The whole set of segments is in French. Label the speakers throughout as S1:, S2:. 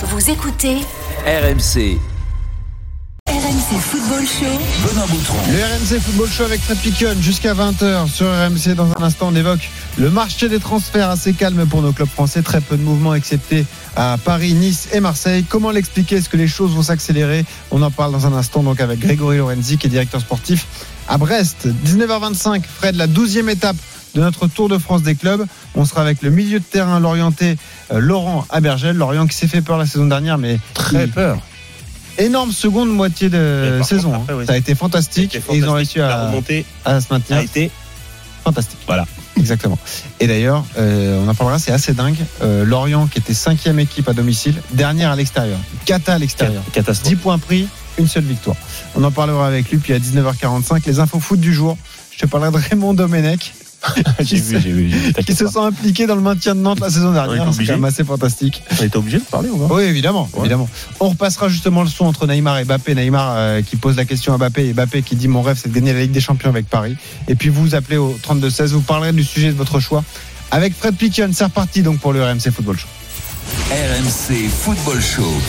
S1: Vous écoutez
S2: RMC.
S1: RMC Football Show.
S2: Benoît Boutron.
S3: Le RMC Football Show avec Fred Piquion jusqu'à 20h sur RMC. Dans un instant, on évoque le marché des transferts assez calme pour nos clubs français. Très peu de mouvements excepté à Paris, Nice et Marseille. Comment l'expliquer? Est-ce que les choses vont s'accélérer? On en parle dans un instant donc avec Grégory Lorenzi qui est directeur sportif à Brest. 19h25, Fred, la 12e étape de notre Tour de France des clubs. On sera avec le milieu de terrain l'orienté Laurent Abergel. Lorient qui s'est fait peur la saison dernière, mais
S4: Très peur.
S3: énorme seconde moitié de saison.
S4: contre, après,
S3: hein.
S4: oui.
S3: Ça a été fantastique et ils ont réussi à,
S4: remontée
S3: à se maintenir.
S4: a été
S3: Fantastique.
S4: Voilà.
S3: Exactement. Et d'ailleurs, euh, on en parlera, c'est assez dingue. Euh, Lorient, qui était cinquième équipe à domicile, dernière à l'extérieur. Cata à l'extérieur. 10
S4: catastrophe.
S3: points pris, une seule victoire. On en parlera avec lui, puis à 19h45, les infos foot du jour. Je te parlerai de Raymond Domenech,
S4: J'ai vu, j'ai vu, j'ai vu.
S3: qui se sont impliqués dans le maintien de Nantes la saison
S4: On
S3: dernière.
S4: est
S3: C'est quand même assez fantastique.
S4: On était obligé de parler ou pas
S3: Oui, évidemment,
S4: Ouais.
S3: évidemment. On repassera justement le son entre Neymar et Mbappé. Neymar euh, qui pose la question à Mbappé et Mbappé qui dit mon rêve c'est de gagner la Ligue des Champions avec Paris. Et puis vous vous appelez au 32-16, vous parlerez du sujet de votre choix. Avec Fred Piquion, c'est reparti donc pour le RMC Football Show.
S2: RMC Football Show.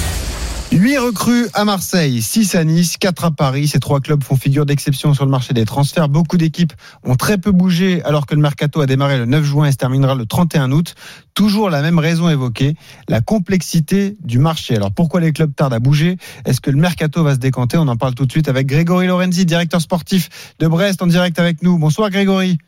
S3: 8 recrues à Marseille, 6 à Nice, 4 à Paris. Ces trois clubs font figure d'exception sur le marché des transferts. Beaucoup d'équipes ont très peu bougé alors que le mercato a démarré le 9 juin et se terminera le 31 août. Toujours la même raison évoquée, la complexité du marché. Alors pourquoi les clubs tardent à bouger? Est-ce que le mercato va se décanter? On en parle tout de suite avec Grégory Lorenzi, directeur sportif de Brest en direct avec nous. Bonsoir Grégory.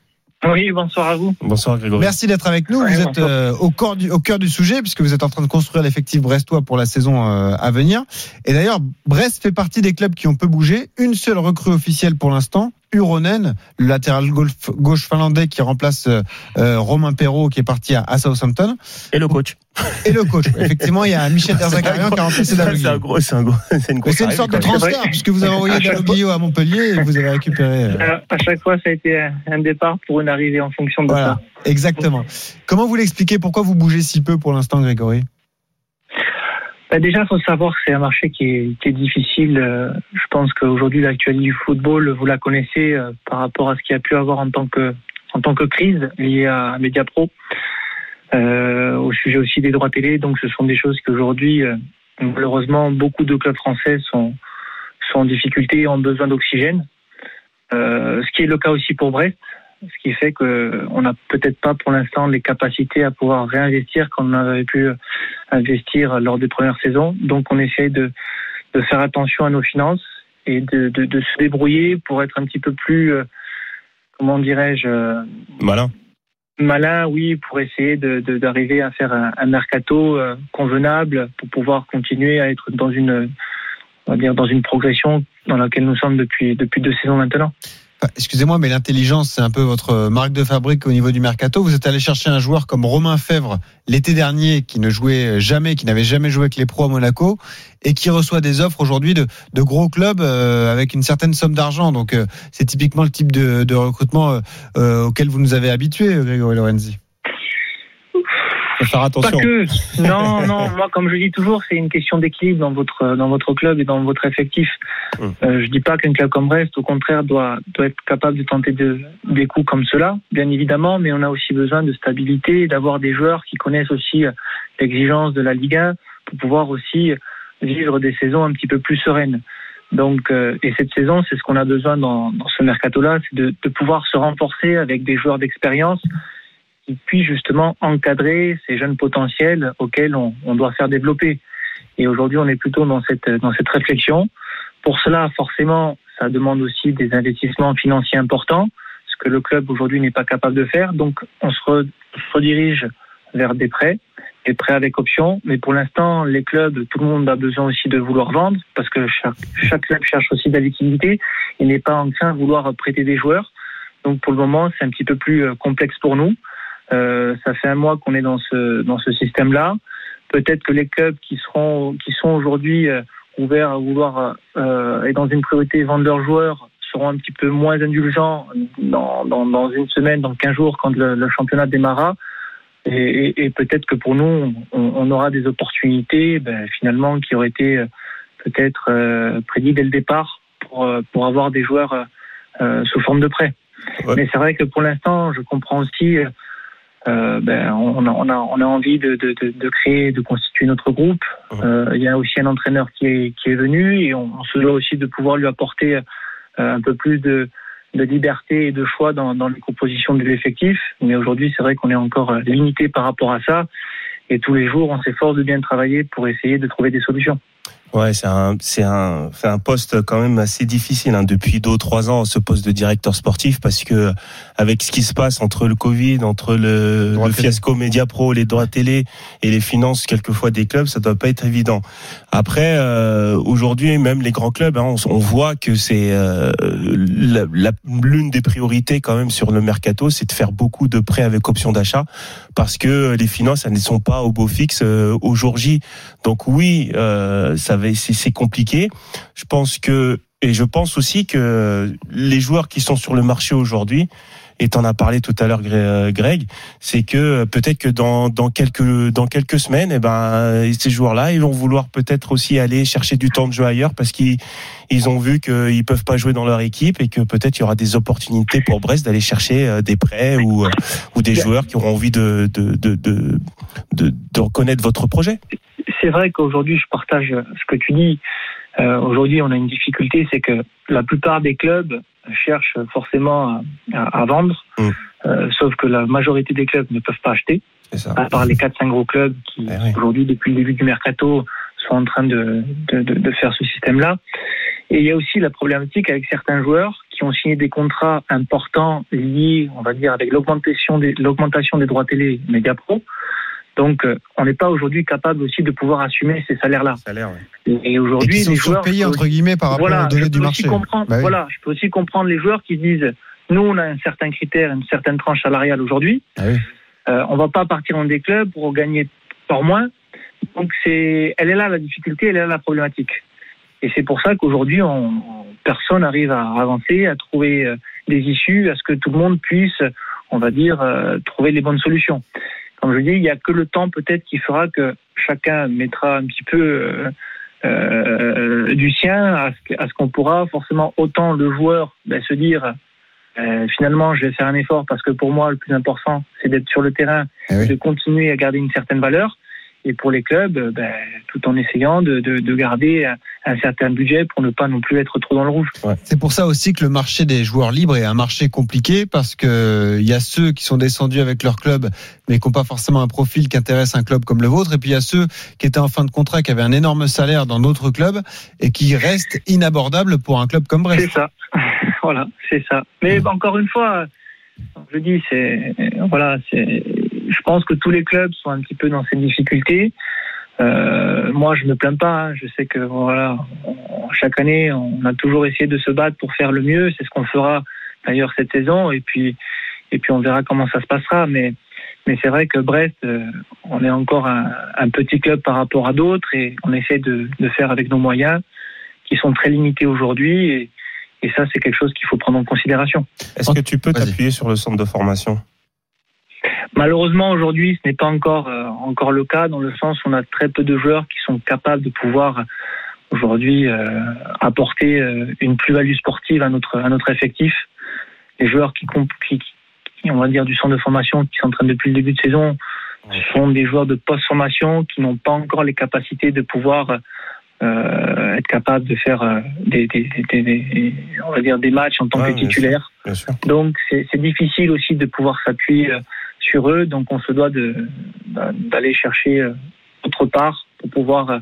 S5: Oui, bonsoir à vous.
S4: Bonsoir Grégory.
S3: Merci d'être avec nous. Vous êtes euh, au, cœur du, au cœur du sujet puisque vous êtes en train de construire l'effectif brestois pour la saison euh, à venir. Et d'ailleurs, Brest fait partie des clubs qui ont peu bougé. Une seule recrue officielle pour l'instant, Uronen, le latéral gauche finlandais qui remplace euh, euh, Romain Perrault qui est parti à, à Southampton.
S4: Et le coach.
S3: Et le coach. Effectivement, il y a Michel Derzakarian qui a rempli ses
S4: C'est un gros, c'est un gros, c'est une
S3: Mais
S4: grosse
S3: c'est une sorte de transfert puisque vous avez envoyé Dalloglio à Montpellier et vous avez récupéré. euh,
S5: à chaque fois, ça a été un- départ pour une arrivée en fonction de
S3: Voilà, exactement. Comment vous l'expliquez? Pourquoi vous bougez si peu pour l'instant, Grégory?
S5: Bah, déjà, il faut savoir que c'est un marché qui est, qui est difficile. Euh, Je pense qu'aujourd'hui, l'actualité du football, vous la connaissez euh, par rapport à ce qu'il y a pu avoir en tant que, en tant que crise liée à Mediapro, euh, au sujet aussi des droits télé. Donc, ce sont des choses qu'aujourd'hui, euh, malheureusement, beaucoup de clubs français sont, sont en difficulté ont besoin d'oxygène. Ce qui est le cas aussi pour Brest. Ce qui fait qu'on n'a peut-être pas pour l'instant les capacités à pouvoir réinvestir comme on avait pu investir lors des premières saisons. Donc on essaie de, de faire attention à nos finances et de, de, de se débrouiller pour être un petit peu plus, euh, comment dirais-je, euh,
S4: Malin.
S5: malin, oui, pour essayer d'arriver à faire un, un mercato euh, convenable pour pouvoir continuer à être dans une, on va dire, dans une progression dans laquelle nous sommes depuis, depuis deux saisons maintenant.
S3: Enfin, Excusez-moi, mais l'intelligence, c'est un peu votre marque de fabrique au niveau du mercato. Vous êtes allé chercher un joueur comme Romain Fèvre l'été dernier, qui ne jouait jamais, qui n'avait jamais joué avec les pros à Monaco, et qui reçoit des offres aujourd'hui de, de gros clubs euh, avec une certaine somme d'argent. Donc, euh, c'est typiquement le type de, recrutement euh, auquel vous nous avez habitués, Grégory Lorenzi.
S4: Faut faire
S5: Pas que. Non, non. Moi, comme je dis toujours, c'est une question d'équilibre dans votre dans votre club et dans votre effectif.
S4: Hum.
S5: Euh, je dis pas qu'un club comme Brest, au contraire, doit doit être capable de tenter de, des coups comme cela, bien évidemment. Mais on a aussi besoin de stabilité d'avoir des joueurs qui connaissent aussi euh, l'exigence de la Ligue 1 pour pouvoir aussi vivre des saisons un petit peu plus sereines. Donc, euh, et cette saison, c'est ce qu'on a besoin dans, dans ce mercato-là, c'est de, de pouvoir se renforcer avec des joueurs d'expérience qui puissent justement encadrer ces jeunes potentiels auxquels on, doit faire développer. Et aujourd'hui, on est plutôt dans cette, dans cette réflexion. Pour cela, forcément, ça demande aussi des investissements financiers importants, ce que le club aujourd'hui n'est pas capable de faire. Donc, on se, re- se redirige vers des prêts, des prêts avec option. Mais pour l'instant, les clubs, tout le monde a besoin aussi de vouloir vendre, parce que chaque, chaque club cherche aussi de la liquidité et n'est pas enclin à vouloir prêter des joueurs. Donc, pour le moment, c'est un petit peu plus euh, complexe pour nous. Euh, ça fait un mois qu'on est dans ce dans ce système-là. Peut-être que les clubs qui seront qui sont aujourd'hui euh, ouverts à vouloir euh, et dans une priorité vendre leurs joueurs seront un petit peu moins indulgents dans, dans, dans une semaine, dans 15 jours, quand le, le championnat démarrera. Et, et, et peut-être que pour nous, on, on aura des opportunités ben, finalement qui auraient été euh, peut-être euh, prédits dès le départ pour, pour avoir des joueurs euh, sous forme de prêt.
S4: Ouais.
S5: Mais c'est vrai que pour l'instant, je comprends aussi euh, ben, on, a, on, a, on a envie de, de, de, de créer, de constituer notre groupe. Euh, il y a aussi un entraîneur qui est, qui est venu et on, on se doit aussi de pouvoir lui apporter euh, un peu plus de, de liberté et de choix dans, dans les compositions de l'effectif. Mais aujourd'hui, c'est vrai qu'on est encore euh, limité par rapport à ça. Et tous les jours, on s'efforce de bien travailler pour essayer de trouver des solutions.
S4: Ouais, c'est un, c'est un, c'est un poste quand même assez difficile hein, depuis deux ou trois ans, ce poste de directeur sportif, parce que avec ce qui se passe entre le Covid, entre le, le fiasco Média Pro, les droits télé et les finances quelquefois des clubs, ça doit pas être évident. Après, euh, aujourd'hui, même les grands clubs, hein, on, on voit que c'est euh, l'une des priorités quand même sur le mercato, c'est de faire beaucoup de prêts avec option d'achat, parce que les finances, elles ne sont pas au beau fixe euh, au jour J. Donc oui, euh, ça va, c'est compliqué. Je pense que et je pense aussi que les joueurs qui sont sur le marché aujourd'hui, et t'en as parlé tout à l'heure, euh, Greg, c'est que peut-être que dans, dans quelques dans quelques semaines, eh ben ces joueurs-là, ils vont vouloir peut-être aussi aller chercher du temps de jeu ailleurs parce qu'ils ils ont vu qu'ils peuvent pas jouer dans leur équipe et que peut-être il y aura des opportunités pour Brest d'aller chercher euh, des prêts ou euh, ou des joueurs qui auront envie de de de de, de, de reconnaître votre projet.
S5: C'est vrai qu'aujourd'hui, je partage ce que tu dis. Euh, aujourd'hui, on a une difficulté, c'est que la plupart des clubs cherchent forcément à, à- à vendre,
S4: Mm.
S5: euh, sauf que la majorité des clubs ne peuvent pas acheter,
S4: ça.
S5: à part les 4-5 gros clubs qui,
S4: Eh oui.
S5: aujourd'hui, depuis le début du mercato, sont en train de, de, de- de faire ce système-là. Et il y a aussi la problématique avec certains joueurs qui ont signé des contrats importants liés, on va dire, avec l'augmentation des, l'augmentation des droits télé média pro. Donc, euh, on n'est pas aujourd'hui capable aussi de pouvoir assumer ces salaires-là.
S4: Salaire. ouais.
S5: Et
S3: Et
S5: aujourd'hui,
S3: qui sont
S5: les joueurs,
S3: surpayés, entre guillemets, par rapport
S5: voilà,
S3: aux données
S5: je
S3: du
S5: peux
S3: marché.
S5: aussi comprendre.
S3: Bah oui.
S5: Voilà, je peux aussi comprendre les joueurs qui disent nous, on a un certain critère, une certaine tranche salariale aujourd'hui.
S3: Ah oui.
S5: Euh, on va pas partir dans des clubs pour gagner par moins. Donc c'est, elle est là la difficulté, elle est là la problématique. Et c'est pour ça qu'aujourd'hui, on, on- personne n'arrive à avancer, à trouver euh, des issues, à ce que tout le monde puisse, on va dire, euh, trouver les bonnes solutions. Comme je dis, il n'y a que le temps peut-être qui fera que chacun mettra un petit peu euh, euh, du sien à ce, que- à ce qu'on pourra forcément autant le joueur ben, se dire euh, finalement je vais faire un effort parce que pour moi le plus important c'est d'être sur le terrain,
S3: Eh oui.
S5: de continuer à garder une certaine valeur et pour les clubs euh, ben, tout en essayant de, de, de garder un, un certain budget pour ne pas non plus être trop dans le rouge.
S3: C'est pour ça aussi que le marché des joueurs libres est un marché compliqué parce que il y a ceux qui sont descendus avec leur club mais qui n'ont pas forcément un profil qui intéresse un club comme le vôtre et puis il y a ceux qui étaient en fin de contrat qui avaient un énorme salaire dans d'autres clubs et qui restent inabordables pour un club comme
S5: C'est
S3: Brest.
S5: ça. voilà, c'est ça. Mais encore une fois, je dis, c'est voilà, c'est. Je pense que tous les clubs sont un petit peu dans ces difficultés. Euh, moi, je me plains pas. hein. Je sais que voilà, on- chaque année, on a toujours essayé de se battre pour faire le mieux. C'est ce qu'on fera d'ailleurs cette saison. Et puis, et puis, on verra comment ça se passera. Mais, mais c'est vrai que Brest, euh, on est encore un, un petit club par rapport à d'autres, et on essaie de, de faire avec nos moyens qui sont très limités aujourd'hui. Et, et ça, c'est quelque chose qu'il faut prendre en considération.
S4: Est-ce que tu peux t'appuyer sur le centre de formation?
S5: Malheureusement, aujourd'hui, ce n'est pas encore euh, encore le cas dans le sens où on a très peu de joueurs qui sont capables de pouvoir aujourd'hui euh, apporter euh, une plus-value sportive à notre à notre effectif. Les joueurs qui, qui, qui, on va dire, du centre de formation qui s'entraînent depuis le début de saison sont des joueurs de post-formation qui n'ont pas encore les capacités de pouvoir euh, être capables de faire euh, des, des, des- des- on va dire des matchs en tant
S4: Ouais,
S5: que
S4: bien
S5: titulaire.
S4: Bien sûr.
S5: Donc c'est difficile aussi de pouvoir s'appuyer euh, sur eux. Donc on se doit bah, d'aller chercher euh, autre part pour pouvoir euh,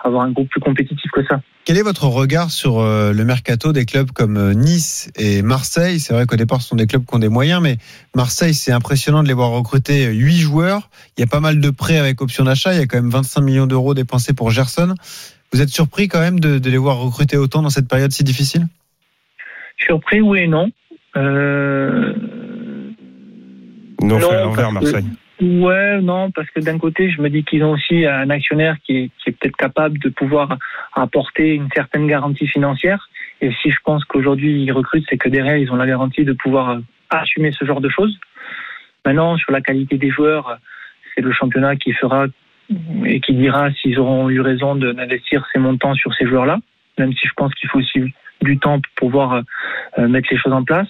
S5: avoir un groupe plus compétitif que ça.
S3: Quel est votre regard sur euh, le mercato des clubs comme Nice et Marseille? C'est vrai qu'au départ, ce sont des clubs qui ont des moyens, mais Marseille, c'est impressionnant de les voir recruter 8 joueurs. Il y a pas mal de prêts avec option d'achat. Il y a quand même 25 millions d'euros dépensés pour Gerson. Vous êtes surpris quand même de, de les voir recruter autant dans cette période si difficile?
S5: Surpris oui et non. Euh, Non,
S4: à l'envers, Marseille.
S5: Ouais, non, parce que d'un côté, je me dis qu'ils ont aussi un actionnaire qui est, qui est peut-être capable de pouvoir apporter une certaine garantie financière. Et si je pense qu'aujourd'hui ils recrutent, c'est que derrière ils ont la garantie de pouvoir euh, assumer ce genre de choses. Maintenant, sur la qualité des joueurs, c'est le championnat qui fera et qui dira s'ils auront eu raison d'investir ces montants sur ces joueurs-là. Même si je pense qu'il faut aussi du temps pour pouvoir euh, mettre les choses en place.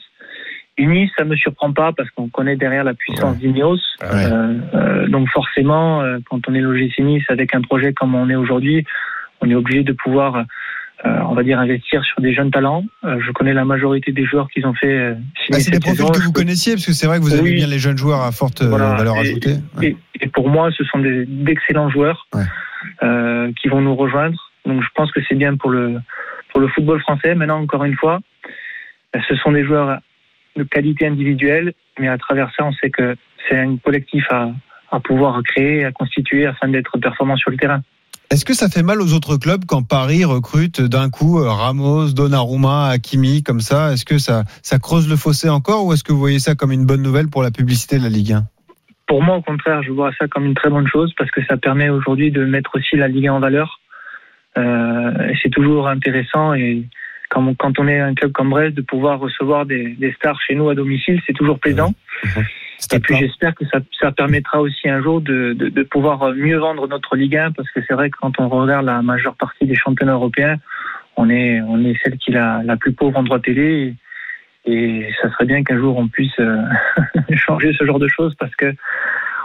S5: Nice, ça me surprend pas parce qu'on connaît derrière la puissance
S3: Ouais.
S5: d'Ineos.
S3: Ouais.
S5: Euh, euh, donc forcément, euh, quand on est l'OGC Nice avec un projet comme on est aujourd'hui, on est obligé de pouvoir, euh, on va dire, investir sur des jeunes talents. Euh, je connais la majorité des joueurs qu'ils ont fait signer
S3: Bah, c'est des profils que vous connaissiez, parce que c'est vrai que vous avez
S5: Oui.
S3: bien les jeunes joueurs à forte
S5: Voilà.
S3: valeur
S5: Et-
S3: ajoutée. Ouais.
S5: Et, et pour moi, ce sont d'excellents joueurs qui vont nous rejoindre. Donc je pense que c'est bien pour le pour le football français. Maintenant, encore une fois, ce sont des joueurs de qualité individuelle, mais à travers ça, on sait que c'est un collectif à, à pouvoir créer, à constituer afin d'être performant sur le terrain.
S3: Est-ce que ça fait mal aux autres clubs quand Paris recrute d'un coup euh, Ramos, Donnarumma, Hakimi comme ça? Est-ce que ça, ça creuse le fossé encore ou est-ce que vous voyez ça comme une bonne nouvelle pour la publicité de la Ligue 1
S5: Pour moi, au contraire, je vois ça comme une très bonne chose parce que ça permet aujourd'hui de mettre aussi la Ligue 1 en valeur. Euh, c'est toujours intéressant et quand on, quand on est un club comme Brest, de pouvoir recevoir des, des stars chez nous à domicile, c'est toujours plaisant. Et puis j'espère que ça, ça permettra aussi un jour de, de, de pouvoir mieux vendre notre Ligue 1 parce que c'est vrai que quand on regarde la majeure partie des championnats européens, on est, on est celle qui est la, la plus pauvre en droit télé. Et, et ça serait bien qu'un jour on puisse euh, changer ce genre de choses parce que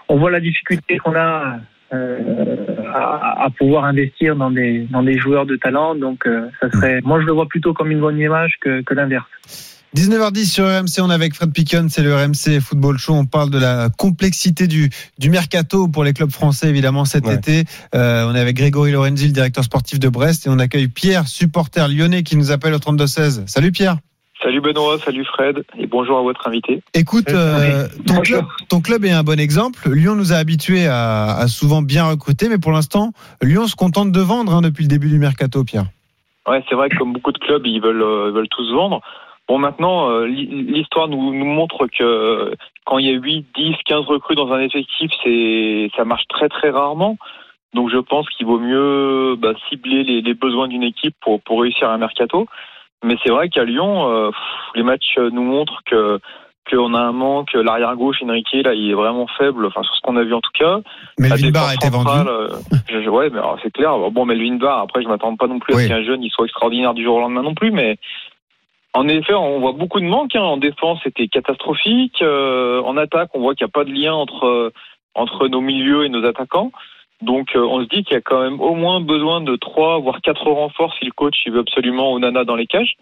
S5: on voit la difficulté qu'on a euh, à, à pouvoir investir dans des, dans des joueurs de talent. Donc euh, ça serait, moi je le vois plutôt comme une bonne image que, que l'inverse.
S3: 19h10 sur RMC, on est avec Fred Piquion, c'est le RMC Football Show. On parle de la complexité du, du mercato pour les clubs français, évidemment, cet
S4: Ouais.
S3: été. Euh, on est avec Grégory Lorenzi, le directeur sportif de Brest, et on accueille Pierre, supporter lyonnais, qui nous appelle au 32-16. Salut Pierre.
S6: Salut Benoît, salut Fred, et bonjour à votre invité.
S3: Écoute, euh, ton, club, ton club est un bon exemple. Lyon nous a habitués à, à souvent bien recruter, mais pour l'instant, Lyon se contente de vendre hein, depuis le début du mercato, Pierre.
S6: Ouais, c'est vrai que comme beaucoup de clubs, ils veulent, euh, veulent tous vendre. Bon, maintenant, euh, l'hi- l'histoire nous, nous montre que euh, quand il y a 8, 10, 15 recrues dans un effectif, c'est ça marche très très rarement. Donc je pense qu'il vaut mieux bah, cibler les, les besoins d'une équipe pour, pour réussir un mercato. Mais c'est vrai qu'à Lyon, euh, les matchs nous montrent que qu'on a un manque. L'arrière gauche, Enrique, là, il est vraiment faible. Enfin, sur ce qu'on a vu en tout cas.
S3: Melvin Barr a été vendu.
S6: euh, ouais, mais c'est clair. Bon, Melvin Barr, après, je m'attends pas non plus à ce qu'un jeune il soit extraordinaire du jour au lendemain non plus, mais en effet, on voit beaucoup de manques. hein. En défense, c'était catastrophique. Euh, en attaque, on voit qu'il n'y a pas de lien entre entre nos milieux et nos attaquants. Donc, euh, on se dit qu'il y a quand même au moins besoin de trois voire quatre renforts si le coach il veut absolument Onana dans les cages.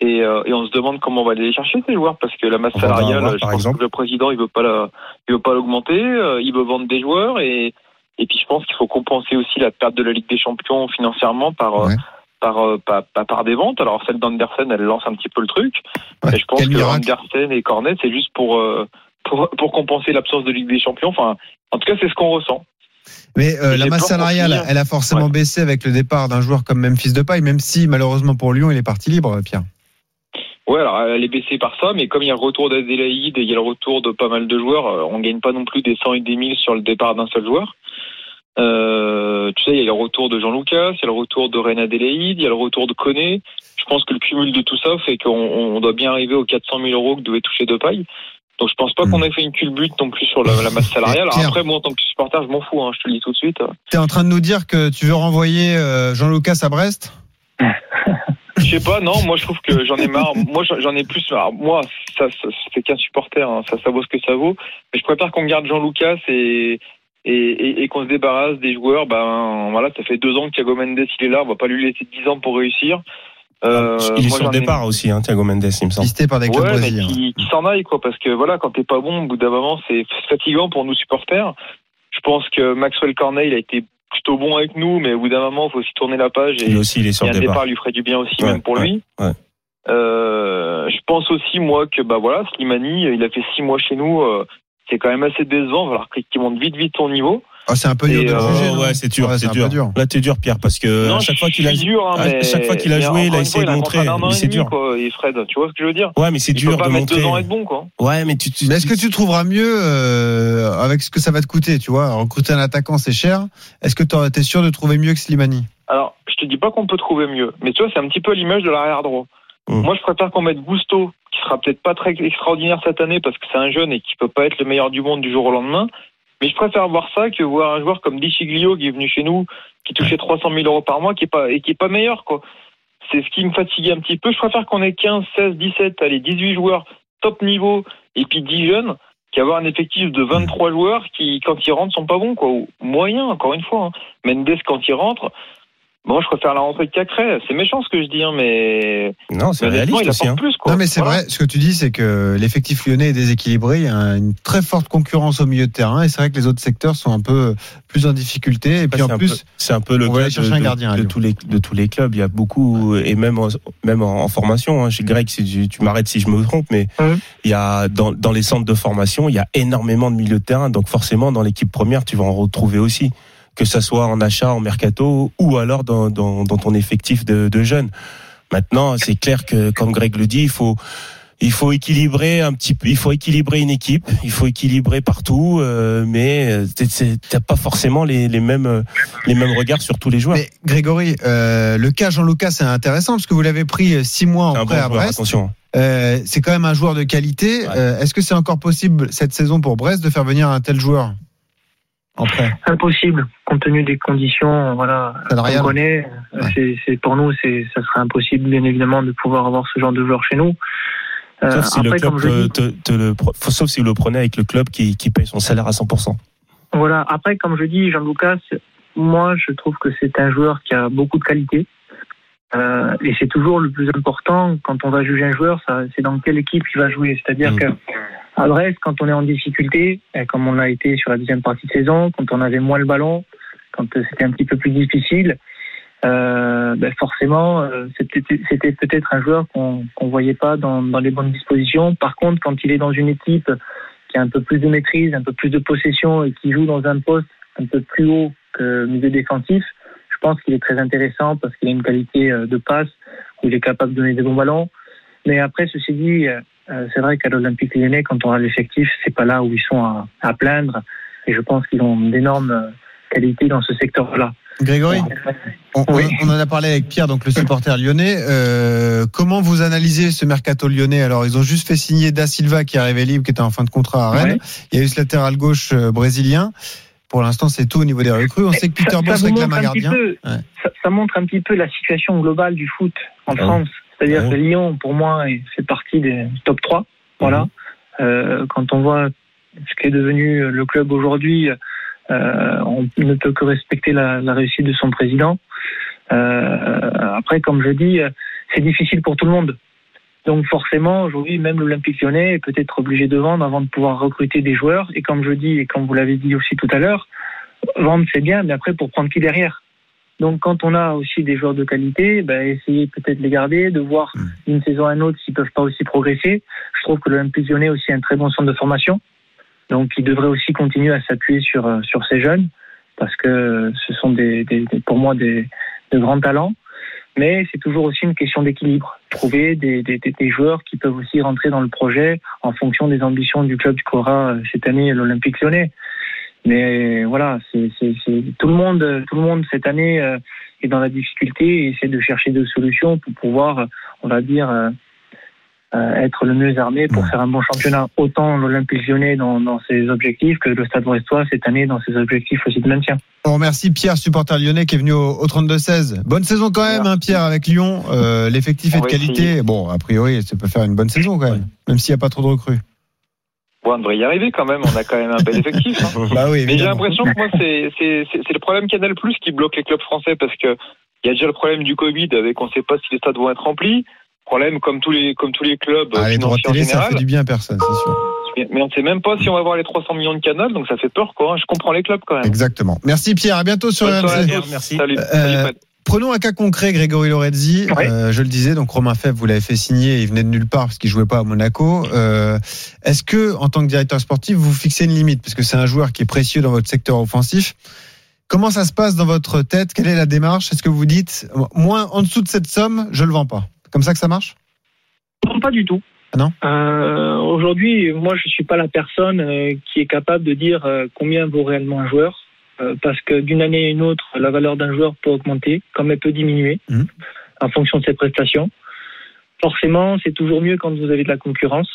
S6: Et, euh, et on se demande comment on va aller les chercher ces joueurs parce que la masse
S4: en
S6: salariale,
S4: avoir,
S6: je pense
S4: exemple.
S6: que le président il veut pas la, il veut pas l'augmenter, euh, il veut vendre des joueurs et et puis je pense qu'il faut compenser aussi la perte de la Ligue des Champions financièrement par
S3: Ouais.
S6: par, par, par par des ventes. Alors celle d'Andersen, elle lance un petit peu le truc.
S3: Ouais,
S6: et je pense que
S3: miracle.
S6: Andersen et Cornet, c'est juste pour, pour pour compenser l'absence de Ligue des Champions. Enfin, en tout cas, c'est ce qu'on ressent.
S3: Mais euh,
S6: Et
S3: la masse salariale, elle a forcément
S6: Ouais.
S3: baissé avec le départ d'un joueur comme Memphis Depay, même si malheureusement pour Lyon, il est parti libre, Pierre.
S6: Ouais, alors elle est baissée par ça, mais comme il y a le retour d'Adélaïde et il y a le retour de pas mal de joueurs, euh, on gagne pas non plus des 100 et des 1000 sur le départ d'un seul joueur. Euh, tu sais, il y a le retour de Jean Lucas, il y a le retour de Reine Adélaïde, il y a le retour de Koné. Je pense que le cumul de tout ça fait qu'on on doit bien arriver aux 400 000 euros que devait toucher Depay. Donc je pense pas qu'on ait fait une culbute non plus sur la, la masse salariale. Alors après, moi en tant que supporter, je m'en fous, hein, je te le dis tout de suite.
S3: Tu es en train de nous dire que tu veux renvoyer euh, Jean-Lucas à Brest?
S6: Je sais pas, non, moi je trouve que j'en ai marre. Moi j'en ai plus. alors, moi, ça, ça c'est qu'un supporter, hein, ça, ça vaut ce que ça vaut. Mais je préfère qu'on garde Jean Lucas et et, et, et qu'on se débarrasse des joueurs. Ben voilà, ça fait deux ans que Thiago Mendes il est là. On va pas lui laisser dix ans pour réussir. Euh,
S4: il est
S6: moi,
S4: sur le
S6: ai-
S4: départ aussi, hein, Thiago Mendes, il me semble.
S3: Listé par des clubs
S6: Ouais,
S3: brésiliens.
S6: qui, qui s'en aille quoi, parce que voilà, quand t'es pas bon, au bout d'un moment, c'est fatigant pour nous supporters. Je pense que Maxwell Cornet, il a été plutôt bon avec nous, mais au bout d'un moment, il faut aussi tourner la page et,
S4: Lui aussi, il est sur
S6: et
S4: le
S6: un
S4: départ.
S6: départ lui ferait du bien aussi,
S4: Ouais,
S6: même pour
S4: ouais,
S6: lui.
S4: ouais.
S6: Euh, je pense aussi moi que bah voilà, Slimani, il a fait six mois chez nous. euh, c'est quand même assez décevant. Il va falloir qu'il monte vite vite son niveau.
S3: Ah, c'est un peu dur
S6: Et,
S3: de
S6: euh,
S3: juger.
S4: Ouais, c'est dur,
S3: Ouais,
S4: c'est dur. Là, t'es dur, Pierre, parce que
S6: non,
S4: à chaque fois qu'il a,
S6: dur, hein,
S4: à chaque fois qu'il a joué, il a essayé de montrer, mais
S6: et
S4: c'est dur.
S6: quoi, et Fred, tu vois ce que je veux dire?
S4: Ouais, mais c'est
S6: Il
S4: dur
S6: peut pas
S4: de
S6: mettre deux ans
S4: montrer.
S6: à être bon, quoi.
S4: Ouais, mais tu, tu,
S3: Mais est-ce que tu trouveras mieux euh, avec ce que ça va te coûter Tu vois, recruter un attaquant, c'est cher. Est-ce que tu es sûr de trouver mieux que Slimani?
S6: Alors, je te dis pas qu'on peut trouver mieux, mais tu vois, c'est un petit peu l'image de l'arrière droit.
S4: Mm.
S6: Moi, je préfère qu'on mette Gusto, qui sera peut-être pas très extraordinaire cette année parce que c'est un jeune et qui peut pas être le meilleur du monde du jour au lendemain. Mais je préfère voir ça que voir un joueur comme Dichiglio qui est venu chez nous, qui touchait 300 000 euros par mois, qui est pas et qui est pas meilleur, quoi. C'est ce qui me fatiguait un petit peu. Je préfère qu'on ait 15, 16, 17, allez, 18 joueurs top niveau et puis 10 jeunes qu'avoir un effectif de 23 joueurs qui, quand ils rentrent, sont pas bons, quoi. Ou moyen, encore une fois. Hein. Mendes, quand il rentre, moi, je préfère la rentrée de Cacré. C'est méchant ce que je dis, hein, mais.
S4: Non, c'est réaliste
S6: il
S4: aussi. hein.
S6: plus, quoi.
S3: Non mais c'est
S6: Voilà.
S3: vrai, ce que tu dis c'est que l'effectif lyonnais est déséquilibré, il y a une très forte concurrence au milieu de terrain et c'est vrai que les autres secteurs sont un peu plus en difficulté et puis en plus
S4: c'est un peu le cas de,
S3: un gardien
S4: de tous les de tous les clubs. Il y a beaucoup et même en, même en, en formation. Hein, chez Greg, si tu, tu m'arrêtes si je me trompe, mais il y a dans, dans les centres de formation, il y a énormément de milieux de terrain. Donc forcément, dans l'équipe première, tu vas en retrouver aussi, que ça soit en achat, en mercato ou alors dans, dans, dans ton effectif de, de jeunes. Maintenant, c'est clair que comme Greg le dit, il faut il faut équilibrer un petit peu, il faut équilibrer une équipe, il faut équilibrer partout, euh, mais euh, t'as pas forcément les, les mêmes les mêmes regards sur tous les joueurs.
S3: Mais Grégory, euh, le cas Jean-Lucas c'est intéressant parce que vous l'avez pris euh, six mois en
S4: bon
S3: prêt à Brest.
S4: attention.
S3: Euh, c'est quand même un joueur de qualité.
S4: Ouais.
S3: Euh, Est-ce que c'est encore possible cette saison pour Brest de faire venir un tel joueur? En prêt
S5: Impossible, compte tenu des conditions, voilà, qu'on connaît.
S3: Ouais.
S5: C'est, pour nous, c'est, ça serait impossible, bien évidemment, de pouvoir avoir ce genre de joueur chez nous. Euh,
S4: Sauf si le
S5: après,
S4: club
S5: comme je
S4: te,
S5: dis,
S4: te- te le, pre- sauf si vous le prenez avec le club qui, qui paye son salaire à 100%.
S5: Voilà. Après, comme je dis, Jean-Lucas, moi, je trouve que c'est un joueur qui a beaucoup de qualité. Euh, et c'est toujours le plus important quand on va juger un joueur, c'est dans quelle équipe il va jouer. C'est-à-dire
S4: Mhm.
S5: que à Brest, quand on est en difficulté, et comme on l'a été sur la deuxième partie de saison, quand on avait moins le ballon, quand euh, c'était un petit peu plus difficile, euh, ben forcément, euh, c'était, peut-être un joueur qu'on qu'on voyait pas dans, dans les bonnes dispositions. Par contre, quand il est dans une équipe qui a un peu plus de maîtrise, un peu plus de possession et qui joue dans un poste un peu plus haut que milieu défensif, je pense qu'il est très intéressant parce qu'il a une qualité euh, de passe où il est capable de donner des bons ballons. Mais après, ceci dit, c'est vrai qu'à l'Olympique Lyonnais, quand on a l'effectif, c'est pas là où ils sont à, à plaindre. Et je pense qu'ils ont d'énormes euh, qualités dans ce secteur-là.
S3: Grégory, on,
S5: Oui.
S3: on en a parlé avec Pierre, donc le supporter lyonnais. Euh, comment vous analysez ce mercato lyonnais? Alors, ils ont juste fait signer Da Silva qui est arrivé libre, qui était en fin de contrat à Rennes.
S5: Ouais.
S3: Il y a eu ce latéral gauche euh, brésilien. Pour l'instant, c'est tout au niveau des recrues. On sait que Peter Bosz réclame un gardien.
S5: peu-
S3: Ouais.
S5: ça, ça montre un petit peu la situation globale du foot en France. C'est-à-dire
S4: Ah
S5: que Lyon, pour moi, fait partie des top 3. Voilà.
S3: Mhm.
S5: Euh, quand on voit ce qu'est devenu le club aujourd'hui, euh, on ne peut que respecter la, la réussite de son président. Euh, après, comme je dis, c'est difficile pour tout le monde. Donc forcément, aujourd'hui, même l'Olympique lyonnais est peut-être obligé de vendre avant de pouvoir recruter des joueurs. Et comme je dis, et comme vous l'avez dit aussi tout à l'heure, vendre c'est bien, mais après pour prendre qui derrière? Donc quand on a aussi des joueurs de qualité, ben, essayer peut-être de les garder, de voir
S3: Mm.
S5: d'une saison à une autre s'ils peuvent pas aussi progresser. Je trouve que l'Olympique Lyonnais est aussi un très bon centre de formation. Donc il devrait aussi continuer à s'appuyer sur, euh, sur ces jeunes, parce que ce sont des, des- des- pour moi des, de grands talents. Mais c'est toujours aussi une question d'équilibre. Trouver des, des, des- joueurs qui peuvent aussi rentrer dans le projet en fonction des ambitions du club qu'aura euh, cette année l'Olympique Lyonnais. Mais voilà, c'est c'est- c'est- tout le monde, tout le monde cette année euh, est dans la difficulté et essaie de chercher des solutions pour pouvoir, euh, on va dire, euh, euh, être le mieux armé pour
S3: Ouais.
S5: faire un bon championnat. Autant l'Olympique Lyonnais dans, dans ses objectifs que le Stade Brestois cette année dans ses objectifs aussi de maintien.
S3: On remercie Pierre, supporter lyonnais, qui est venu au, au 32-16. Bonne saison quand même, hein, Pierre, avec Lyon. Euh, L'effectif est de
S6: va
S3: qualité. Bon, a priori, ça peut faire une bonne saison quand même, même s'il n'y a pas trop de recrues.
S6: Bon, on devrait y arriver quand même. On a quand même un bel effectif. hein.
S3: Bah oui,
S6: Mais j'ai l'impression que moi, c'est c'est- c'est- c'est le problème Canal Plus qui bloque les clubs français parce que il y a déjà le problème du Covid avec on ne sait pas si les stades vont être remplis. Problème comme tous les comme tous les clubs
S3: Ah, les droits de ça fait du bien à personne, c'est sûr.
S6: Mais on ne sait même pas si on va avoir les 300 millions de canaux, donc ça fait peur quoi. Je comprends les clubs quand même.
S3: Exactement. Merci Pierre, à bientôt sur RMC.
S4: Merci.
S6: Salut.
S3: Euh,
S6: Salut.
S3: Prenons un cas concret, Grégory Lorenzi. Euh, je le disais, donc Romain Fèvre, vous l'avez fait signer, il venait de nulle part parce qu'il jouait pas à Monaco. Euh, Est-ce que, en tant que directeur sportif, vous fixez une limite? Parce que c'est un joueur qui est précieux dans votre secteur offensif. Comment ça se passe dans votre tête? Quelle est la démarche? Est-ce que vous dites, moins en dessous de cette somme, je le vends pas? Comme ça que ça marche?
S5: Non, pas du tout.
S3: Ah non?
S5: Euh, Aujourd'hui, moi, je suis pas la personne qui est capable de dire combien vaut réellement un joueur, parce que d'une année à une autre, la valeur d'un joueur peut augmenter, comme elle peut diminuer,
S3: Mhm.
S5: en fonction de ses prestations. Forcément, c'est toujours mieux quand vous avez de la concurrence.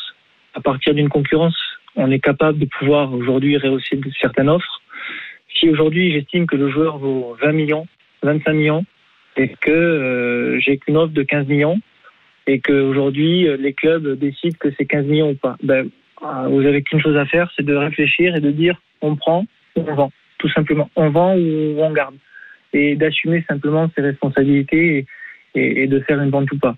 S5: À partir d'une concurrence, on est capable de pouvoir aujourd'hui rehausser certaines offres. Si aujourd'hui j'estime que le joueur vaut 20 millions, 25 millions, et que euh, j'ai qu'une offre de 15 millions, et qu'aujourd'hui les clubs décident que c'est 15 millions ou pas. Ben, euh, vous avez qu'une chose à faire, c'est de réfléchir et de dire on prend ou on vend, tout simplement. On vend ou on garde. Et d'assumer simplement ses responsabilités et, et, et, de faire une vente ou pas.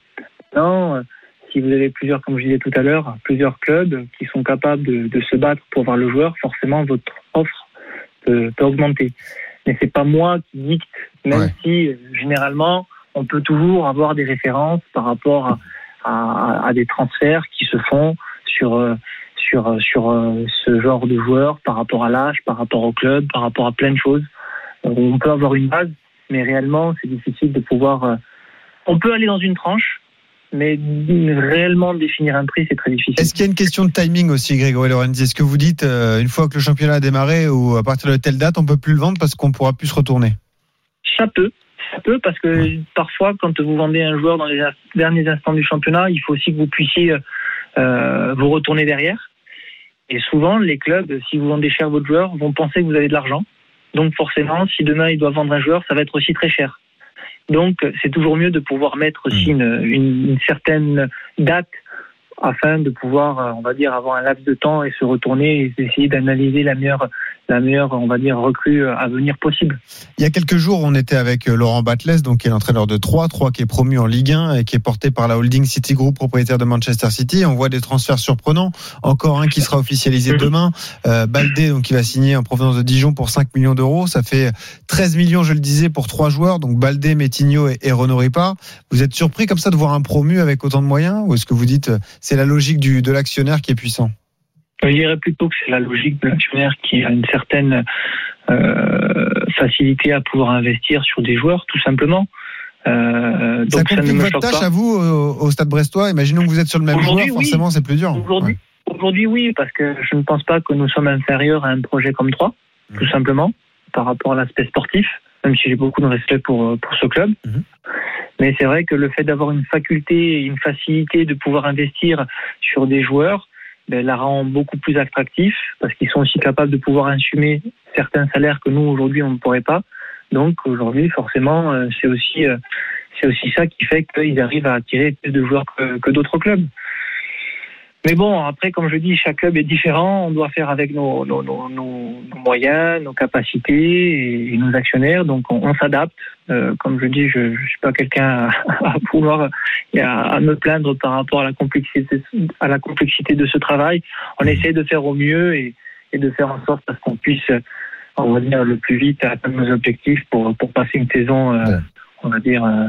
S5: Non, si vous avez plusieurs, comme je disais tout à l'heure, plusieurs clubs qui sont capables de, de, se battre pour avoir le joueur, forcément votre offre peut, peut augmenter. Mais c'est pas moi qui dicte, même ouais. si généralement on peut toujours avoir des références par rapport à, à, à des transferts qui se font sur sur sur ce genre de joueurs par rapport à l'âge, par rapport au club, par rapport à plein de choses. On peut avoir une base, mais réellement c'est difficile de pouvoir. On peut aller dans une tranche, mais réellement définir un prix, c'est très difficile.
S3: Est-ce qu'il y a une question de timing aussi, Grégory Lorenzi? Est-ce que vous dites, euh, une fois que le championnat a démarré ou à partir de telle date, on peut plus le vendre parce qu'on pourra plus se retourner?
S5: Ça peut. Ça peut parce que ouais. parfois, quand vous vendez un joueur dans les derniers instants du championnat, il faut aussi que vous puissiez euh, vous retourner derrière. Et souvent, les clubs, si vous vendez cher votre joueur, vont penser que vous avez de l'argent. Donc forcément, si demain ils doivent vendre un joueur, ça va être aussi très cher. Donc, c'est toujours mieux de pouvoir mettre aussi une, une, une, certaine date afin de pouvoir, on va dire, avoir un laps de temps et se retourner et essayer d'analyser la meilleure, la meilleure, on va dire, recrue à venir possible.
S3: Il y a quelques jours, on était avec Laurent Batles, donc qui est l'entraîneur de 3, 3 qui est promu en Ligue 1 et qui est porté par la holding City Group, propriétaire de Manchester City. On voit des transferts surprenants. Encore un qui sera officialisé demain. Euh, Baldé, donc qui va signer en provenance de Dijon pour 5 millions d'euros. Ça fait 13 millions, je le disais, pour trois joueurs, donc Baldé, Metigno et, et Renaud Ripard. Vous êtes surpris comme ça de voir un promu avec autant de moyens ou est-ce que vous dites c'est la logique du, de l'actionnaire qui est puissant?
S5: Je dirais plutôt que c'est la logique de l'actionnaire qui a une certaine euh, facilité à pouvoir investir sur des joueurs, tout simplement.
S3: Euh, donc ça complique ça votre tâche pas. à vous au, au, Stade Brestois. Imaginons que vous êtes sur le même joueur, oui. forcément c'est plus dur.
S5: Aujourd'hui, ouais. aujourd'hui, oui, parce que je ne pense pas que nous sommes inférieurs à un projet comme 3, mmh. tout simplement, par rapport à l'aspect sportif, même si j'ai beaucoup de respect pour, pour ce club. Mmh. Mais c'est vrai que le fait d'avoir une faculté, une facilité de pouvoir investir sur des joueurs, ben, la rend beaucoup plus attractif parce qu'ils sont aussi capables de pouvoir assumer certains salaires que nous aujourd'hui on ne pourrait pas. Donc aujourd'hui forcément euh, c'est aussi c'est aussi ça qui fait qu'ils arrivent à attirer plus de joueurs que d'autres clubs. Mais bon, après, comme je dis, chaque club est différent. On doit faire avec nos, nos, nos, nos moyens, nos capacités et, nos actionnaires. Donc, on, on s'adapte. Euh, comme je dis, je ne suis pas quelqu'un à, à, vouloir et à, à, me plaindre par rapport à la complexité, à la complexité de ce travail. On essaie de faire au mieux et, et de faire en sorte à ce qu'on puisse, on va dire, le plus vite atteindre nos objectifs pour, pour passer une saison, euh, on va dire, euh,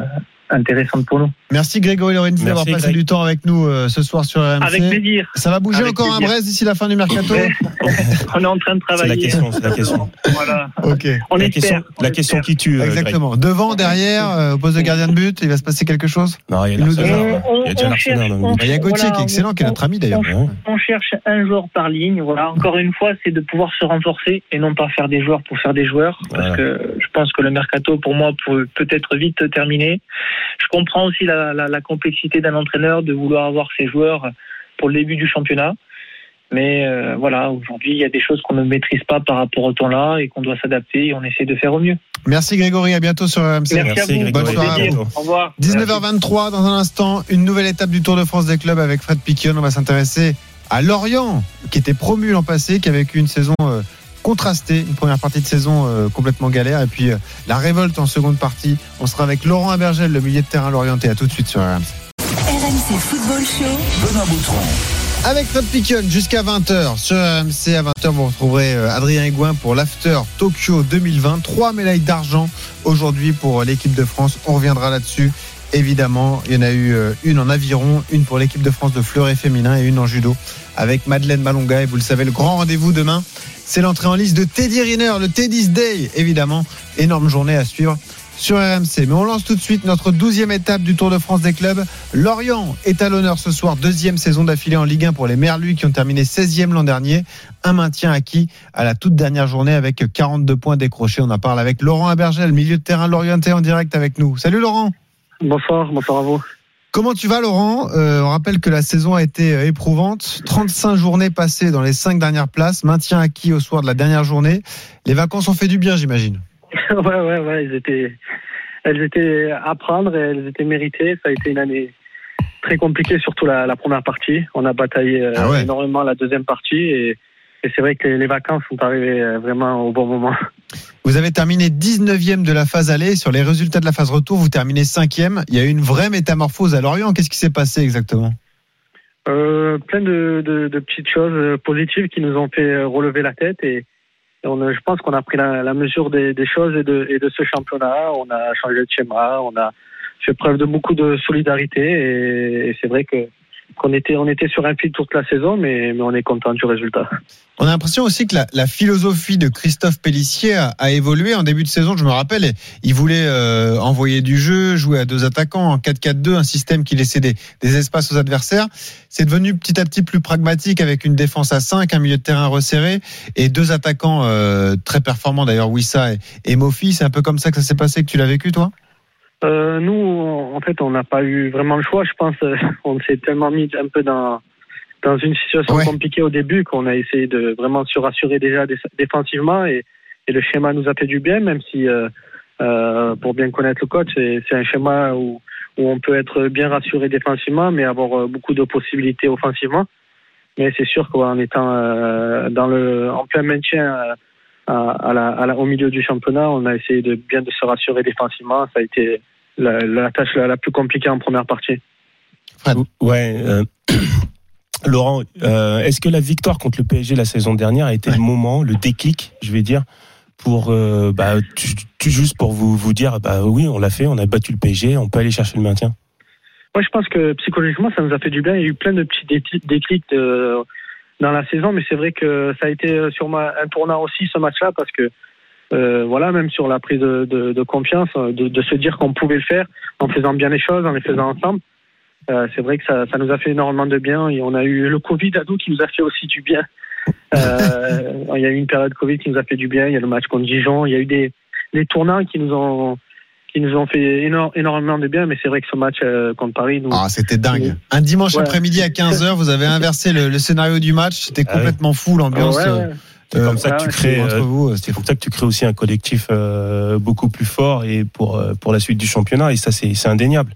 S5: intéressante pour nous.
S3: Merci Grégory Lorenzi d'avoir passé Greg. du temps avec nous euh, ce soir sur RMC.
S5: Avec plaisir.
S3: Ça va bouger
S5: avec
S3: encore
S5: plaisir.
S3: un Brest d'ici la fin du mercato
S5: On est en train de travailler.
S4: C'est la question, c'est la question.
S5: voilà.
S3: Ok.
S5: On
S4: la
S5: espère,
S4: question,
S5: on
S4: la question qui tue.
S3: Exactement. Greg. Devant, derrière, euh, au poste de gardien de but, il va se passer quelque chose
S4: Non, il y a l'Arsenal. Il y a déjà l'Arsenal.
S3: Il y a Gauthier voilà, qui est excellent, qui est notre ami d'ailleurs.
S5: On, on, cherche un joueur par ligne. Voilà. Encore une fois, c'est de pouvoir se renforcer et non pas faire des joueurs pour faire des joueurs. Parce voilà. que je pense que le mercato, pour moi, peut peut-être vite terminer. Je comprends aussi la, la, la complexité d'un entraîneur de vouloir avoir ses joueurs pour le début du championnat. Mais euh, voilà, aujourd'hui, il y a des choses qu'on ne maîtrise pas par rapport au temps-là et qu'on doit s'adapter et on essaie de faire au mieux.
S3: Merci Grégory, à bientôt sur RMC.
S5: Merci, Merci à vous.
S3: Bonne soirée.
S5: Au revoir.
S3: 19h23, dans un instant, une nouvelle étape du Tour de France des clubs avec Fred Piquion. On va s'intéresser à Lorient, qui était promu l'an passé, qui avait vécu une saison euh, contrastée, une première partie de saison euh, complètement galère, et puis euh, la révolte en seconde partie. On sera avec Laurent Abergel, le milieu de terrain Lorienté. À tout de suite sur RMC.
S1: RMC Football Show.
S2: Benoît Boutron.
S3: Avec Fred Piquion jusqu'à 20h sur RMC. À 20h, vous retrouverez Adrien Aigouin pour l'After Tokyo 2020. Trois médailles d'argent aujourd'hui pour l'équipe de France. On reviendra là-dessus. Évidemment, il y en a eu une en aviron, une pour l'équipe de France de fleuret féminin et une en judo avec Madeleine Malonga. Et vous le savez, le grand rendez-vous demain, c'est l'entrée en liste de Teddy Riner, le Teddy's Day, évidemment. Énorme journée à suivre sur RMC. Mais on lance tout de suite notre douzième étape du Tour de France des clubs. Lorient est à l'honneur ce soir, deuxième saison d'affilée en Ligue 1 pour les Merlus qui ont terminé 16e l'an dernier. Un maintien acquis à la toute dernière journée avec 42 points décrochés. On en parle avec Laurent Abergel, milieu de terrain Lorientais en direct avec nous. Salut Laurent.
S5: Bonsoir, bonsoir à vous.
S3: Comment tu vas, Laurent? Euh, On rappelle que la saison a été euh, éprouvante. 35 journées passées dans les 5 dernières places. Maintien acquis au soir de la dernière journée. Les vacances ont fait du bien, j'imagine.
S5: ouais, ouais, ouais. Elles étaient, elles étaient à prendre et elles étaient méritées. Ça a été une année,
S7: très compliqué, surtout la, la première partie. On a bataillé euh,
S3: Ah ouais.
S7: énormément la deuxième partie et, et c'est vrai que les, vacances sont arrivées vraiment au bon moment.
S3: Vous avez terminé 19e de la phase aller. Sur les résultats de la phase retour, vous terminez 5e. Il y a eu une vraie métamorphose à Lorient. Qu'est-ce qui s'est passé exactement
S7: Euh, plein de, petites choses positives qui nous ont fait euh, relever la tête et, et on je pense qu'on a pris la, mesure des, choses et de, ce championnat. On a changé de schéma, on a fait preuve de beaucoup de solidarité et c'est vrai que qu'on était on était sur un fil toute la saison, mais, on est content du résultat.
S3: On a l'impression aussi que la, philosophie de Christophe Pellissier a, a évolué en début de saison. Je me rappelle, il voulait euh, envoyer du jeu, jouer à deux attaquants en 4-4-2, un système qui laissait des, des espaces aux adversaires. C'est devenu petit à petit plus pragmatique avec une défense à 5, un milieu de terrain resserré et deux attaquants euh, très performants d'ailleurs, Wissa et, et Mofi. C'est un peu comme ça que ça s'est passé, que tu l'as vécu toi?
S7: Euh, nous, en fait, on n'a pas eu vraiment le choix. Je pense, euh, on s'est tellement mis un peu dans dans une situation
S3: Ouais.
S7: compliquée au début qu'on a essayé de vraiment se rassurer déjà dé- défensivement et, et le schéma nous a fait du bien, même si euh, euh, pour bien connaître le coach, c'est un schéma où où on peut être bien rassuré défensivement, mais avoir beaucoup de possibilités offensivement. Mais c'est sûr qu'en étant euh, dans le en plein maintien euh, à, à la, à la- au milieu du championnat, on a essayé de bien de se rassurer défensivement. Ça a été la, la tâche la, la plus compliquée en première partie.
S4: Ouais. euh, Laurent, euh, est-ce que la victoire contre le PSG la saison dernière a été le moment, le déclic, je vais dire, pour euh, bah, tu, tu- juste pour vous vous dire bah oui, on l'a fait, on a battu le PSG, on peut aller chercher le maintien?
S7: Moi, je pense que psychologiquement, ça nous a fait du bien. Il y a eu plein de petits déclics déclics de- dans la saison, mais c'est vrai que ça a été sûrement un tournant aussi ce match-là parce que euh, voilà, même sur la prise de, de- de confiance, de, de se dire qu'on pouvait le faire en faisant bien les choses, en les faisant ensemble. Euh, c'est vrai que ça, ça nous a fait énormément de bien et on a eu le Covid à nous qui nous a fait aussi du bien. Euh, il y a eu une période Covid qui nous a fait du bien. Il y a le match contre Dijon. Il y a eu des, des tournants qui nous ont qui nous ont fait éno- énormément de bien. Mais c'est vrai que ce match euh, contre Paris, nous,
S3: Ah, c'était dingue. Un dimanche
S7: Ouais.
S3: après-midi à 15h, vous avez inversé le, le scénario du match. C'était
S4: Ah
S3: complètement fou l'ambiance.
S7: Ouais, ouais.
S3: euh,
S4: C'est comme ça que tu
S7: ouais,
S4: crées.
S3: entre
S4: euh,
S3: vous, euh,
S4: C'est pour ça que tu crées aussi un collectif euh, beaucoup plus fort et pour euh, pour la suite du championnat et ça c'est c'est indéniable.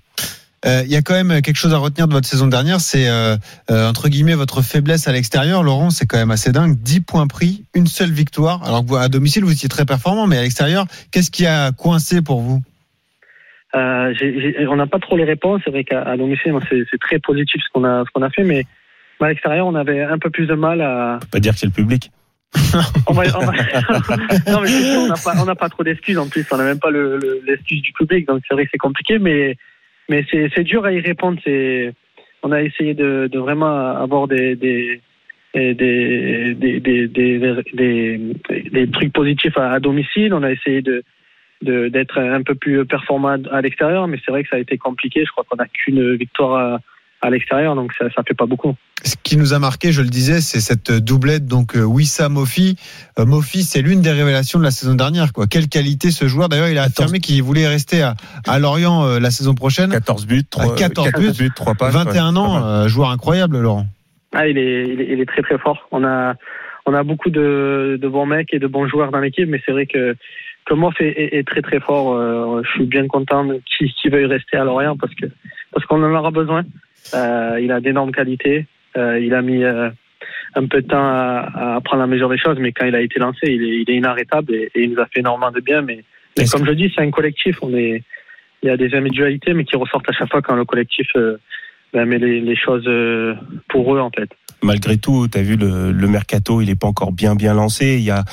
S3: Euh, Il y a quand même quelque chose à retenir de votre saison dernière, c'est euh, euh, entre guillemets votre faiblesse à l'extérieur. Laurent, c'est quand même assez dingue. 10 points pris, une seule victoire. Alors que vous, à domicile, vous étiez très performant, mais à l'extérieur, qu'est-ce qui a coincé pour vous?
S7: Euh, on n'a pas trop les réponses. C'est vrai qu'à domicile, c'est très positif ce qu'on a, qu'on a fait, mais à l'extérieur, on avait un peu plus de mal à.
S4: On peut pas dire que c'est le public.
S7: On va, on va- non, mais c'est sûr, on n'a pas, trop d'excuses. En plus, on n'a même pas le- le- l'excuse du public, donc c'est vrai que c'est compliqué, mais mais c'est dur à y répondre. C'est, on a essayé de, de vraiment avoir des des des, des, des, des, trucs positifs à, à domicile. On a essayé de- d'être un peu plus performant à l'extérieur, mais c'est vrai que ça a été compliqué. Je crois qu'on n'a qu'une victoire à, à l'extérieur, donc ça, ça fait pas beaucoup.
S3: Ce qui nous a marqué, je le disais, c'est cette doublette donc euh, Wissa Mofi. Euh, Mofi, c'est l'une des révélations de la saison dernière. Quoi. Quelle qualité ce joueur D'ailleurs, il a affirmé qu'il voulait rester à, à Lorient euh, la saison prochaine.
S4: 14 buts, 3,
S3: 14 buts,
S4: 3 passes.
S3: 21 ans, euh, joueur incroyable, Laurent.
S7: Ah, il est, il est, il est très très fort. On a, on a beaucoup de, de bons mecs et de bons joueurs dans l'équipe, mais c'est vrai que que Moff est, est, est très très fort. Euh, je suis bien content qu'il qu'il veuille rester à Lorient parce que parce qu'on en aura besoin. Euh, il a d'énormes qualités. Euh, il a mis un peu de temps à, à prendre la mesure des choses, mais quand il a été lancé, il est, il est inarrêtable et, et il nous a fait énormément de bien. Mais, comme je dis, c'est un collectif. On est, il y a des individualités, mais qui ressortent à chaque fois quand le collectif ben, met les, les choses pour eux en fait.
S4: Malgré tout, tu as vu le, le mercato, il est pas encore bien bien lancé. Il y a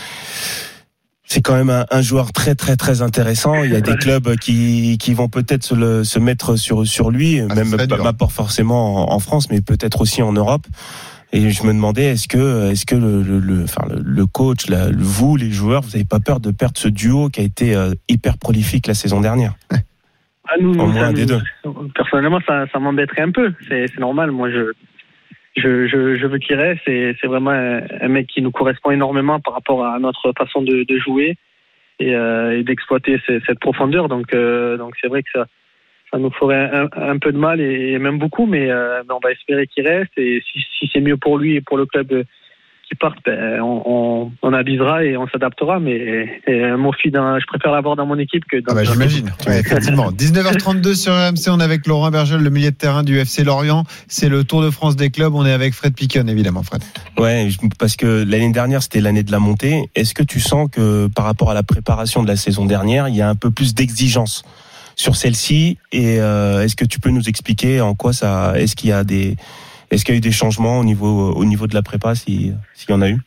S4: c'est quand même un, un joueur très très très intéressant. Il y a des clubs qui, qui vont peut-être se, le- se mettre sur sur lui,
S3: Ah,
S4: même pas, pas forcément en, en France, mais peut-être aussi en Europe. Et je me demandais, est-ce que, est-ce que le, le, le- enfin, le, le coach, la- vous, les joueurs, vous n'avez pas peur de perdre ce duo qui a été euh, hyper prolifique la saison dernière?
S7: Ah, nous,
S4: Au
S7: ça
S4: moins un des deux.
S7: Personnellement, ça, ça m'embêterait un peu. C'est c'est normal. Moi, je, je, je, je veux qu'il reste. C'est c'est vraiment un, un mec qui nous correspond énormément par rapport à notre façon de, de jouer et, euh, et d'exploiter cette profondeur. Donc, euh, donc c'est vrai que ça, ça nous ferait un, un peu de mal et, et même beaucoup, mais, euh, mais on va espérer qu'il reste. Et si, si c'est mieux pour lui et pour le club qui partent, ben, on, on, on avisera et on s'adaptera. Mais et, mon fils, je préfère l'avoir dans mon équipe que dans.
S3: Ah bah, J'imagine. Ouais, effectivement. 19h32 sur RMC, on est avec Laurent Bergel, le milieu de terrain du FC Lorient. C'est le Tour de France des clubs. On est avec Fred Picon, évidemment, Fred.
S4: Ouais, parce que l'année dernière, c'était l'année de la montée. Est-ce que tu sens que par rapport à la préparation de la saison dernière, il y a un peu plus d'exigence sur celle-ci? Et euh, est-ce que tu peux nous expliquer en quoi ça Est-ce qu'il y a des est-ce qu'il y a eu des changements au niveau au niveau de la prépa, s'il y en a eu?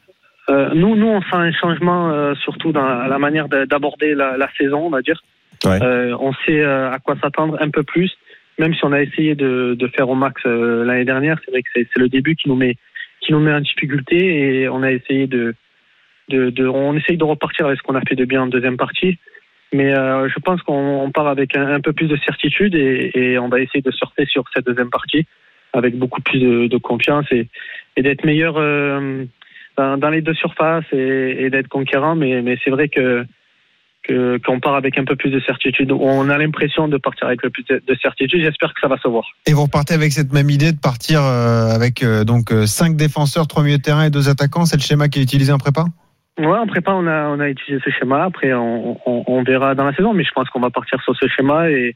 S7: Euh, Nous, nous, on sent un changement euh, surtout dans la manière d'aborder la, la, saison, on va dire.
S4: Ouais.
S7: Euh, on sait à quoi s'attendre un peu plus, même si on a essayé de, de faire au max euh, l'année dernière. C'est vrai que c'est le début qui nous met qui nous met en difficulté et on a essayé de, de, de on essaye de repartir avec ce qu'on a fait de bien en deuxième partie. Mais euh, je pense qu'on part avec un, un, peu plus de certitude et, et, on va essayer de sortir sur cette deuxième partie avec beaucoup plus de, de confiance et, et d'être meilleur euh, dans, dans, les deux surfaces et, et d'être conquérant. Mais, mais c'est vrai que qu'on part avec un peu plus de certitude. On a l'impression de partir avec le plus de certitude. J'espère que ça va se voir.
S3: Et vous repartez avec cette même idée de partir euh, avec euh, donc cinq défenseurs, trois milieux de terrain et deux attaquants. C'est le schéma qui est utilisé en prépa?
S7: Ouais, en prépa, on a on a utilisé ce schéma. Après, on, on, on verra dans la saison, mais je pense qu'on va partir sur ce schéma et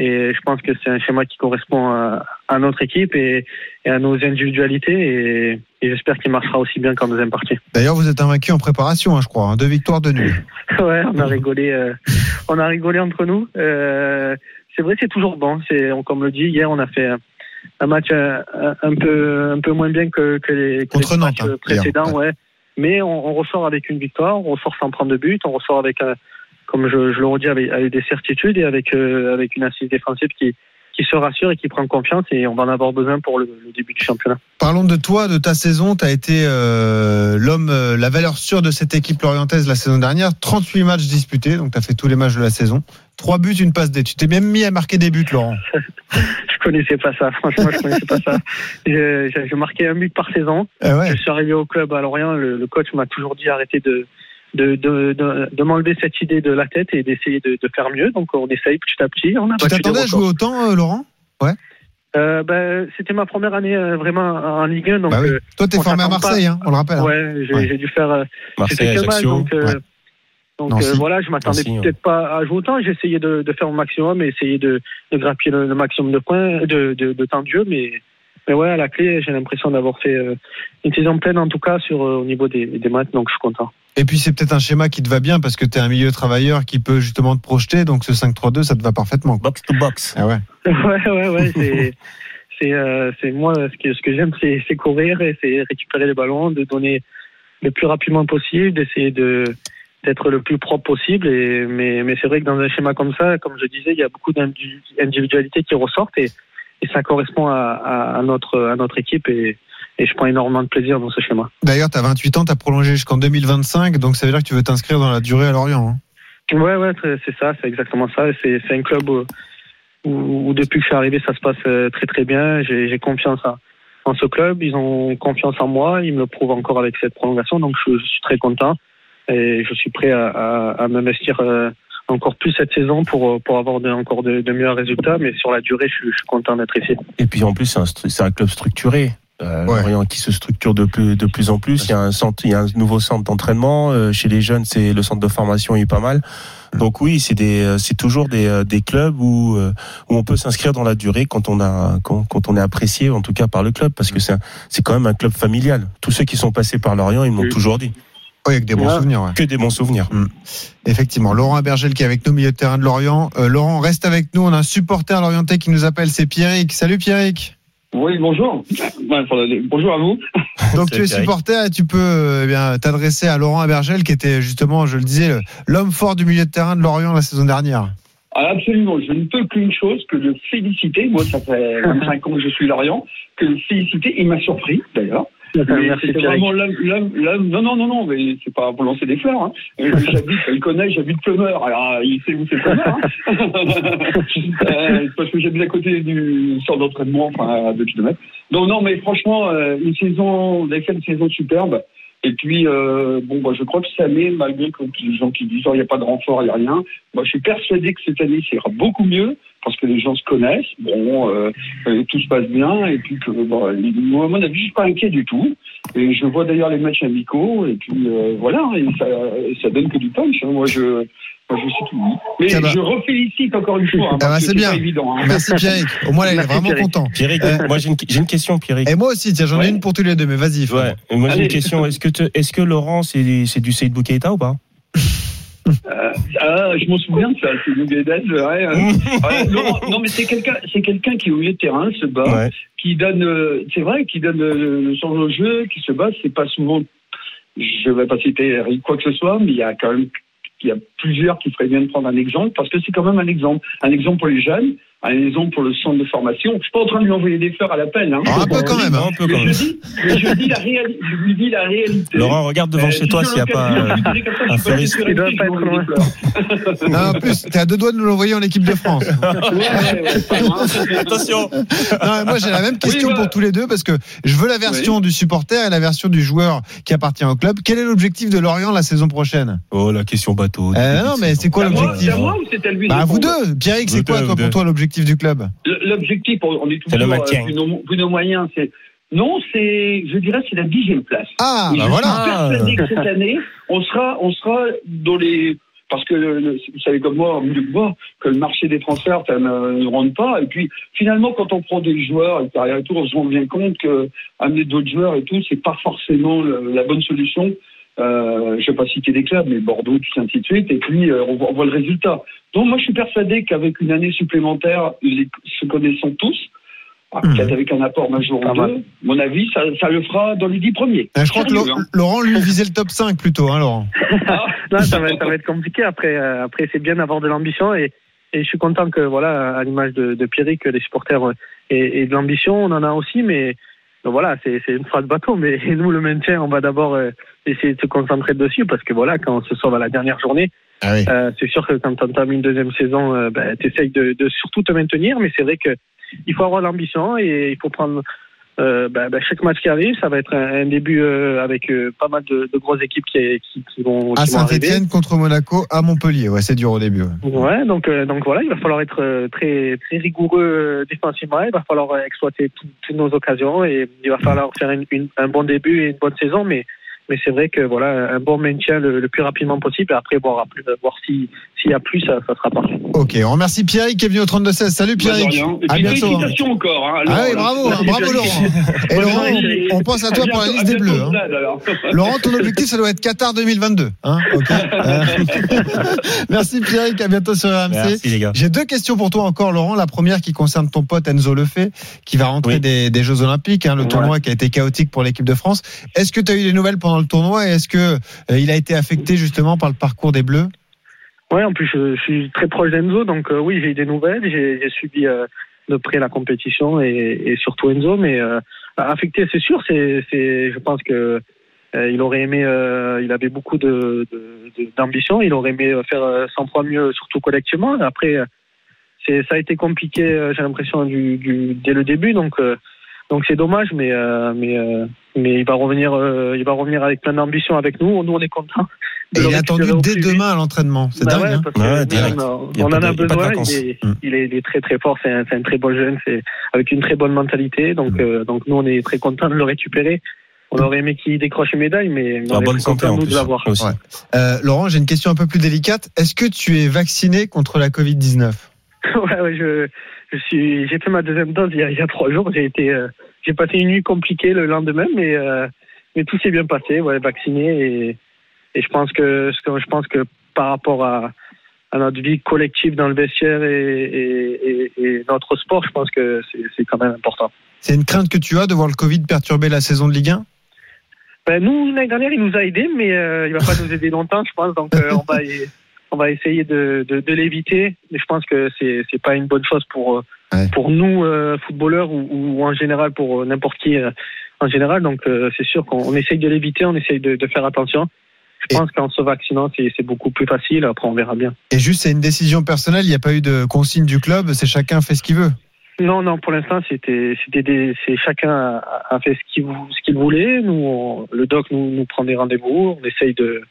S7: et je pense que c'est un schéma qui correspond à, à notre équipe et, et, à nos individualités. Et, et j'espère qu'il marchera aussi bien qu'en deuxième partie.
S3: D'ailleurs, vous êtes invaincu en préparation, hein, je crois. Hein, deux victoires, de nuit.
S7: ouais, on a rigolé. Euh, on a rigolé entre nous. Euh, c'est vrai, c'est toujours bon. C'est comme le dit hier, on a fait un match un, un peu un peu moins bien que, que les, que
S3: Contre
S7: les
S3: Nantes,
S7: matchs
S3: hein,
S7: précédents, ouais. Mais on, on, ressort avec une victoire, on ressort sans prendre de but, on ressort avec un comme je, je, le redis, avec, avec, des certitudes et avec, euh, avec une assise défensive qui, qui se rassure et qui prend confiance et on va en avoir besoin pour le, le début du championnat.
S3: Parlons de toi, de ta saison. Tu as été euh, l'homme, euh, la valeur sûre de cette équipe lorientaise la saison dernière. 38 matchs disputés, donc tu as fait tous les matchs de la saison. Trois buts, une passe D. Tu t'es même mis à marquer des buts, Laurent.
S7: je connaissais pas ça. Franchement, je connaissais pas ça. Je, je, je, marquais un but par saison.
S3: Ah ouais.
S7: Je suis arrivé au club à Lorient. Le, le coach m'a toujours dit arrêtez de de, de, de, de m'enlever cette idée de la tête et d'essayer de, de, faire mieux. Donc on essaye petit à petit. On a
S3: tu t'attendais à jouer autant, euh, Laurent? Ouais.
S7: Euh, ben, c'était ma première année euh, vraiment en Ligue 1. Donc,
S3: bah oui. Toi, t'es formé à Marseille, hein, on le rappelle.
S7: Ouais, j'ai ouais. dû faire. Euh,
S4: Marseille,
S7: fait mal, donc,
S4: ouais.
S7: donc euh, voilà, je m'attendais peut-être pas à jouer autant. J'ai essayé de, de, faire mon maximum et essayer de, de grappiller le, le, maximum de points, de, de, de temps de jeu, mais mais ouais, à la clé, j'ai l'impression d'avoir fait euh, une saison pleine, en tout cas, sur, euh, au niveau des, des maths, donc je suis content.
S3: Et puis, c'est peut-être un schéma qui te va bien parce que tu es un milieu travailleur qui peut justement te projeter, donc ce 5-3-2, ça te va parfaitement.
S4: Box to box.
S3: Ah ouais.
S7: ouais, ouais, ouais. c'est, c'est, euh, c'est moi, ce que, ce que j'aime, c'est, courir et c'est récupérer les ballons, de donner le plus rapidement possible, d'essayer de, d'être le plus propre possible. Et, mais, mais c'est vrai que dans un schéma comme ça, comme je disais, il y a beaucoup d'individualités qui ressortent et, et ça correspond à, à, notre, à notre équipe et, et je prends énormément de plaisir dans ce schéma.
S3: D'ailleurs, tu as 28 ans, tu as prolongé jusqu'en 2025, donc ça veut dire que tu veux t'inscrire dans la durée à Lorient. Hein.
S7: Ouais, ouais, c'est ça, c'est exactement ça. C'est un club où, où, où, depuis que je suis arrivé, ça se passe euh, très très bien. J'ai confiance en, en, ce club, ils ont confiance en moi, ils me le prouvent encore avec cette prolongation, donc je, je suis très content et je suis prêt à, à, à m'investir. Euh, encore plus cette saison pour, pour avoir de, encore de, de, meilleurs résultats. Mais sur la durée, je, je suis content d'être ici.
S4: Et puis en plus, c'est un, un, club structuré. Euh, ouais. Lorient qui se structure de plus, de plus en plus. Il y a un centre, il y a un nouveau centre d'entraînement. Euh, chez les jeunes, c'est le centre de formation est pas mal. Donc oui, c'est des, c'est toujours des, des clubs où, où on peut s'inscrire dans la durée quand on a, quand, quand, on est apprécié, en tout cas par le club, parce que c'est, c'est quand même un club familial. Tous ceux qui sont passés par Lorient, ils m'ont oui. toujours dit.
S3: Oui, avec des bons
S7: Ouais.
S3: souvenirs. ouais.
S4: Que des bons souvenirs.
S3: Mm. Effectivement. Laurent Abergel qui est avec nous, milieu de terrain de Lorient. Euh, Laurent, reste avec nous. On a un supporter lorientais qui nous appelle, c'est Pierrick. Salut Pierrick.
S8: Oui, bonjour. Bonjour à vous.
S3: Donc tu es supporter et tu peux eh bien t'adresser à Laurent Abergel qui était justement, je le disais, l'homme fort du milieu de terrain de Lorient la saison dernière.
S8: Ah, absolument, je ne peux qu'une chose que de féliciter. Moi, ça fait 25 ans que je suis Lorient, que de féliciter. Il m'a surpris d'ailleurs. C'est vraiment l'homme, l'homme. Non, non, non, non, mais c'est pas pour lancer des fleurs. Hein. J'habite, il connaît, j'habite Plumeur. Alors, il sait où c'est Plumeur. Hein. euh, parce que j'habite à côté du centre d'entraînement, enfin à 2 km. Donc non, mais franchement, euh, une saison, avez fait une saison superbe. Et puis, euh, bon, bah, je crois que cette année, malgré que les gens qui disent, oh, il n'y a pas de renfort, il n'y a rien, moi, je suis persuadé que cette année, ça ira beaucoup mieux parce que les gens se connaissent, bon, euh, tout se passe bien, et puis que, bon, moi, à mon avis, je suis pas inquiet du tout. Et je vois d'ailleurs les matchs amicaux, et puis euh, voilà, et ça, ça donne que du punch. Hein. Moi, je, je suis tout dit. Mais
S3: Ça
S8: je refélicite encore une fois. hein,
S3: Ah bah, c'est bien.
S8: pas évident. hein.
S3: Merci Pierrick. Au moins, là, il est vraiment
S7: Pierrick.
S3: content.
S4: Pierrick,
S3: Euh,
S4: moi j'ai une, une question, Pierrick.
S3: Et moi aussi, tiens, j'en ai
S8: Ouais.
S3: une pour tous les deux, mais vas-y.
S4: Ouais. Moi j'ai une question. Est-ce que, te- est-ce que Laurent c'est, c'est du Seydou Keita ou pas?
S8: Euh, ah, je m'en souvien de ça, c'est une Guedes, ouais. euh. Ouais, non, mais c'est quelqu'un, c'est quelqu'un qui au milieu de terrain se bat,
S4: Ouais.
S8: qui donne, euh, c'est vrai, qui donne euh, le sens au jeu, qui se bat. C'est pas souvent, je vais pas citer quoi que ce soit, mais il y a quand même, il y a plusieurs qui feraient bien de prendre un exemple parce que c'est quand même un exemple, un exemple pour les jeunes, un exemple pour le centre de formation. Je suis pas en train de lui envoyer des fleurs à l'appel, hein.
S3: Ah, un peu quand même. hein.
S4: Un peu
S8: Mais
S4: quand
S8: je
S4: même.
S8: dis, mais je dis la je lui dis la réalité.
S4: Laurent, regarde devant
S8: Euh,
S4: chez toi
S8: si
S4: s'il n'y a pas. euh, un fleuriste.
S7: Il doit pas être
S8: fleurs.
S3: Non, en plus, t'es à deux doigts de nous l'envoyer en équipe de France.
S8: Ouais, ouais, ouais, pas mal.
S4: Attention.
S3: Non, moi j'ai la même question
S8: Oui, bah.
S3: pour tous les deux parce que je veux la version du supporter et la version du joueur qui appartient au club. Quel est l'objectif de Lorient la saison prochaine?
S4: Oh la question bateau.
S3: Euh, Non, mais c'est quoi
S8: à
S3: l'objectif
S8: C'est à moi ou c'est à lui de
S3: à vous deux. Pierrick, c'est quoi pour toi l'objectif du club
S8: L'objectif, on est
S4: C'est le
S8: toujours
S4: maintien.
S8: euh, vu, nos, nos moyens. C'est non, c'est, je dirais, c'est la dixième place.
S3: Ah, bah
S8: je
S3: voilà.
S8: suis persuadé que cette année, on sera, on sera dans les. Parce que vous savez comme moi, mieux que moi, que le marché des transferts ça ne, ne rentre pas. Et puis finalement, quand on prend des joueurs et tout, on se rend bien compte que amener d'autres joueurs et tout, c'est pas forcément le- la bonne solution. Euh, je vais pas citer des clubs, mais Bordeaux, tout ça, ainsi de suite. Et puis euh, on, voit, on voit le résultat. Donc moi, je suis persuadé qu'avec une année supplémentaire, les, se connaissant tous, ah,
S3: Mhm.
S8: peut-être avec un apport majeur ou
S7: mal.
S8: deux, mon avis, ça, ça le fera dans les dix premiers.
S3: Euh, Je crois que
S8: hein.
S3: Laurent lui visait le top 5 plutôt, hein, Laurent.
S8: Ah.
S7: Non, ça va, ça va être compliqué. Après, euh, après c'est bien d'avoir de l'ambition et, et je suis content que, voilà, à l'image de, de Pierrick, que les supporters aient, aient de l'ambition. On en a aussi, mais donc voilà, c'est c'est une phrase bateau. Mais nous, le maintien, on va d'abord euh, essayer de se concentrer dessus parce que voilà, quand on se sauve à la dernière journée,
S3: Ah oui.
S7: euh, c'est sûr que quand tu entames une deuxième saison, euh, ben, tu essayes de, de surtout te maintenir, mais c'est vrai que il faut avoir l'ambition et il faut prendre euh, ben, ben, chaque match qui arrive. Ça va être un, un début euh, avec euh, pas mal de, de grosses équipes qui, qui, qui vont,
S3: À
S7: qui.
S3: Saint-Etienne contre Monaco, à Montpellier. Ouais, c'est dur au début. ouais.
S7: Ouais, donc euh, donc voilà, il va falloir être euh, très très rigoureux euh, défensivement. Il va falloir exploiter tout- toutes nos occasions et il va falloir faire une- une- un bon début et une bonne saison. Mais mais c'est vrai que voilà, un bon maintien le, le plus rapidement possible. Et après voir plus, voir si s'il y a plus, ça, ça sera parfait.
S3: Ok, on remercie Pierrick qui est venu au 32-16. Salut
S8: rien. Et
S3: À bientôt. hein.
S8: félicitations encore. Hein,
S3: Ah oui,
S8: Laurent,
S3: bravo, hein, bravo Laurent. Et Laurent, on pense à toi pour la liste des Bleus. hein.
S8: stade.
S3: Laurent, ton objectif, ça doit être Qatar 2022. Hein ok. Euh, Merci Pierrick, à bientôt sur RMC.
S4: Merci les gars.
S3: J'ai deux questions pour toi encore, Laurent. La première qui concerne ton pote Enzo Lefebvre, qui va rentrer
S4: Oui.
S3: des, des Jeux Olympiques, hein, le tournoi qui a été chaotique pour l'équipe de France. Est-ce que tu as eu des nouvelles pendant le tournoi et est-ce que euh, il a été affecté justement par le parcours des Bleus?
S7: Ouais, en plus je, suis très proche d'Enzo, donc euh, oui, j'ai eu des nouvelles. J'ai suivi euh, de près la compétition et, surtout Enzo, mais affecté, c'est sûr. C'est, je pense que il aurait aimé, il avait beaucoup d'ambition. Il aurait aimé faire euh, 100 fois mieux, surtout collectivement. Après, c'est, ça a été compliqué. J'ai l'impression dès le début, donc. Donc c'est dommage, mais euh, mais euh, mais il va revenir, euh, il va revenir avec plein d'ambition avec nous. Nous on est contents. de
S3: Et il est attendu dès demain à l'entraînement. C'est
S7: Bah
S3: dingue.
S7: ouais,
S3: hein
S7: parce que
S4: Ouais,
S7: nous,
S4: direct.
S7: on, en a
S4: de
S7: besoin.
S4: vacances.
S7: Il est,
S3: Mm.
S7: il, est, il est très très fort. C'est un, très bon jeune. C'est avec une très bonne mentalité. Donc
S4: Mm.
S7: euh, donc nous on est très contents de le récupérer. On aurait aimé qu'il décroche une médaille, mais on est
S4: bonne santé en
S7: nous,
S4: plus.
S7: de l'avoir.
S3: Ouais. Euh, Laurent, j'ai une question un peu plus délicate. Est-ce que tu es vacciné contre la Covid-19
S7: ouais, ouais, je, je suis, j'ai fait ma deuxième dose il y a, il y a trois jours. J'ai été, euh, j'ai passé une nuit compliquée le lendemain, mais euh, mais tout s'est bien passé. Ouais, vacciné et et je pense que je pense que par rapport à à notre vie collective dans le vestiaire et, et, notre sport, je pense que c'est, c'est quand même important.
S3: C'est une crainte que tu as de voir le Covid perturber la saison de Ligue 1
S7: Ben, nous, l'année dernière, il nous a aidés, mais euh, il va pas nous aider longtemps, je pense. Donc, euh, on va y- on va essayer de, de, de l'éviter. Mais je pense que c'est c'est pas une bonne chose pour euh,
S3: Ouais.
S7: pour nous euh, footballeurs ou, ou en général pour euh, n'importe qui euh, en général. Donc, euh, c'est sûr qu'on on essaye de l'éviter, on essaye de, de faire attention. Je
S3: Et-
S7: pense qu'en se vaccinant, c'est beaucoup plus facile. Après, on verra bien.
S3: Et juste, c'est une décision personnelle. Il n'y a pas eu de consigne du club. C'est chacun fait ce qu'il veut.
S7: Non, non, pour l'instant, c'était, c'était c'est chacun a, a fait ce qu'il, ce qu'il voulait. Nous, on- le doc nous, nous prend des rendez-vous. On essaye de,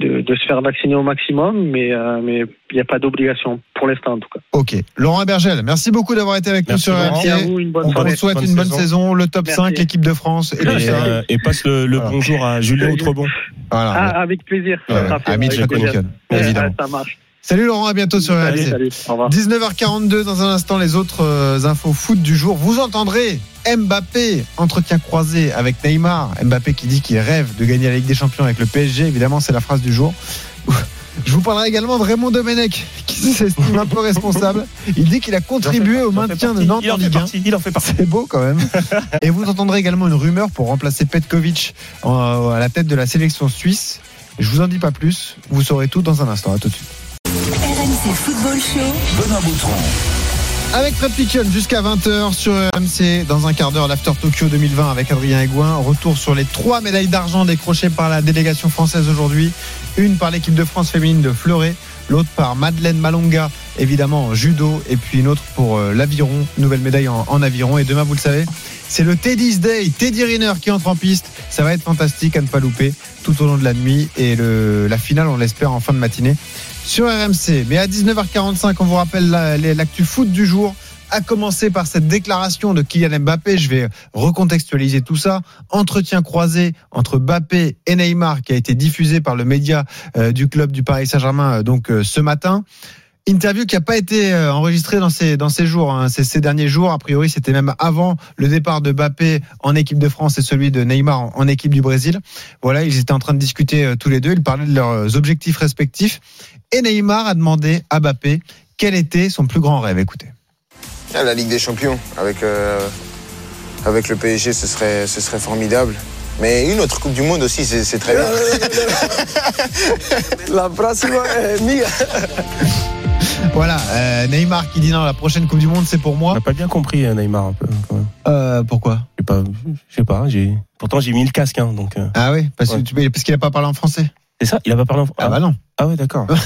S7: de, de se faire vacciner au maximum, mais euh, mais il n'y a pas d'obligation pour l'instant en tout cas.
S3: Ok. Laurent Bergel, merci beaucoup d'avoir été avec
S4: Merci,
S3: nous sur.
S7: Merci à
S3: RMC.
S7: vous, une bonne
S3: On
S7: soirée.
S3: vous souhaite
S4: bonne
S3: une bonne
S4: saison.
S3: saison, le top
S7: Merci.
S3: 5, l'équipe de France et tout
S4: Et,
S3: ça.
S4: euh, et passe le, le
S3: Voilà.
S4: bonjour à Julien Outrebon.
S3: Voilà.
S7: Ah, avec plaisir.
S3: Ouais,
S7: Ça fait, avec plaisir. Ouais,
S3: évidemment.
S7: Ça marche.
S3: Salut Laurent, à bientôt sur
S7: Salut,
S3: RMC.
S7: salut. Au revoir.
S3: 19h42 dans un instant les autres euh, infos foot du jour. Vous entendrez Mbappé entretien croisé avec Neymar. Mbappé qui dit qu'il rêve de gagner la Ligue des Champions avec le PSG. Évidemment, c'est la phrase du jour. Je vous parlerai également de Raymond Domenech qui s'estime un peu responsable. Il dit qu'il a contribué au maintien de. Nantes
S4: Il
S3: en
S4: en fait
S3: Ligue 1.
S4: partie. Il en fait partie.
S3: C'est beau quand même. Et vous entendrez également une rumeur pour remplacer Petkovic en- à la tête de la sélection suisse. Je vous en dis pas plus. Vous saurez tout dans un instant. À tout de suite.
S1: RMC Football Show.
S2: Benoît Boutron.
S3: Avec Fred Piquion jusqu'à 20h sur RMC dans un quart d'heure l'After Tokyo 2020 avec Adrien Aigouin. Retour sur les trois médailles d'argent décrochées par la délégation française aujourd'hui. Une par l'équipe de France féminine de Fleuret, l'autre par Madeleine Malonga, évidemment en judo, et puis une autre pour euh, l'aviron, nouvelle médaille en, en aviron. Et demain, vous le savez, c'est le Teddy's Day, Teddy Riner qui entre en piste. Ça va être fantastique à ne pas louper tout au long de la nuit. Et le, la finale, on l'espère en fin de matinée sur RMC. Mais à 19h45, on vous rappelle l'actu foot du jour. À commencer par cette déclaration de Kylian Mbappé, je vais recontextualiser tout ça. Entretien croisé entre Mbappé et Neymar qui a été diffusé par le média euh, du club du Paris Saint-Germain euh, donc euh, ce matin. Interview qui n'a pas été euh, enregistrée dans ces, dans ces jours, hein, ces, ces derniers jours. A priori, c'était même avant le départ de Mbappé en équipe de France et celui de Neymar en, en équipe du Brésil. Voilà, ils étaient en train de discuter euh, tous les deux. Ils parlaient de leurs euh, objectifs respectifs. Et Neymar a demandé à Mbappé quel était son plus grand rêve. Écoutez.
S9: Ah, La Ligue des Champions avec, euh, avec le PSG, ce serait, ce serait formidable. Mais une autre Coupe du Monde aussi, c'est c'est très bien.
S10: La próxima es mía.
S3: Voilà, euh, Neymar qui dit non, la prochaine Coupe du Monde, c'est pour
S4: On
S3: moi.
S4: n'a pas bien compris euh, Neymar un peu. quand même.
S3: Euh, pourquoi?
S4: Je sais pas. Je sais pas. J'ai. Pourtant j'ai mis le casque, hein, donc. euh,
S3: Ah oui, parce,
S4: Ouais.
S3: qu'il n'a pas parlé en français.
S4: C'est ça. Il a pas parlé. En...
S3: Ah bah non.
S4: Ah ouais, d'accord.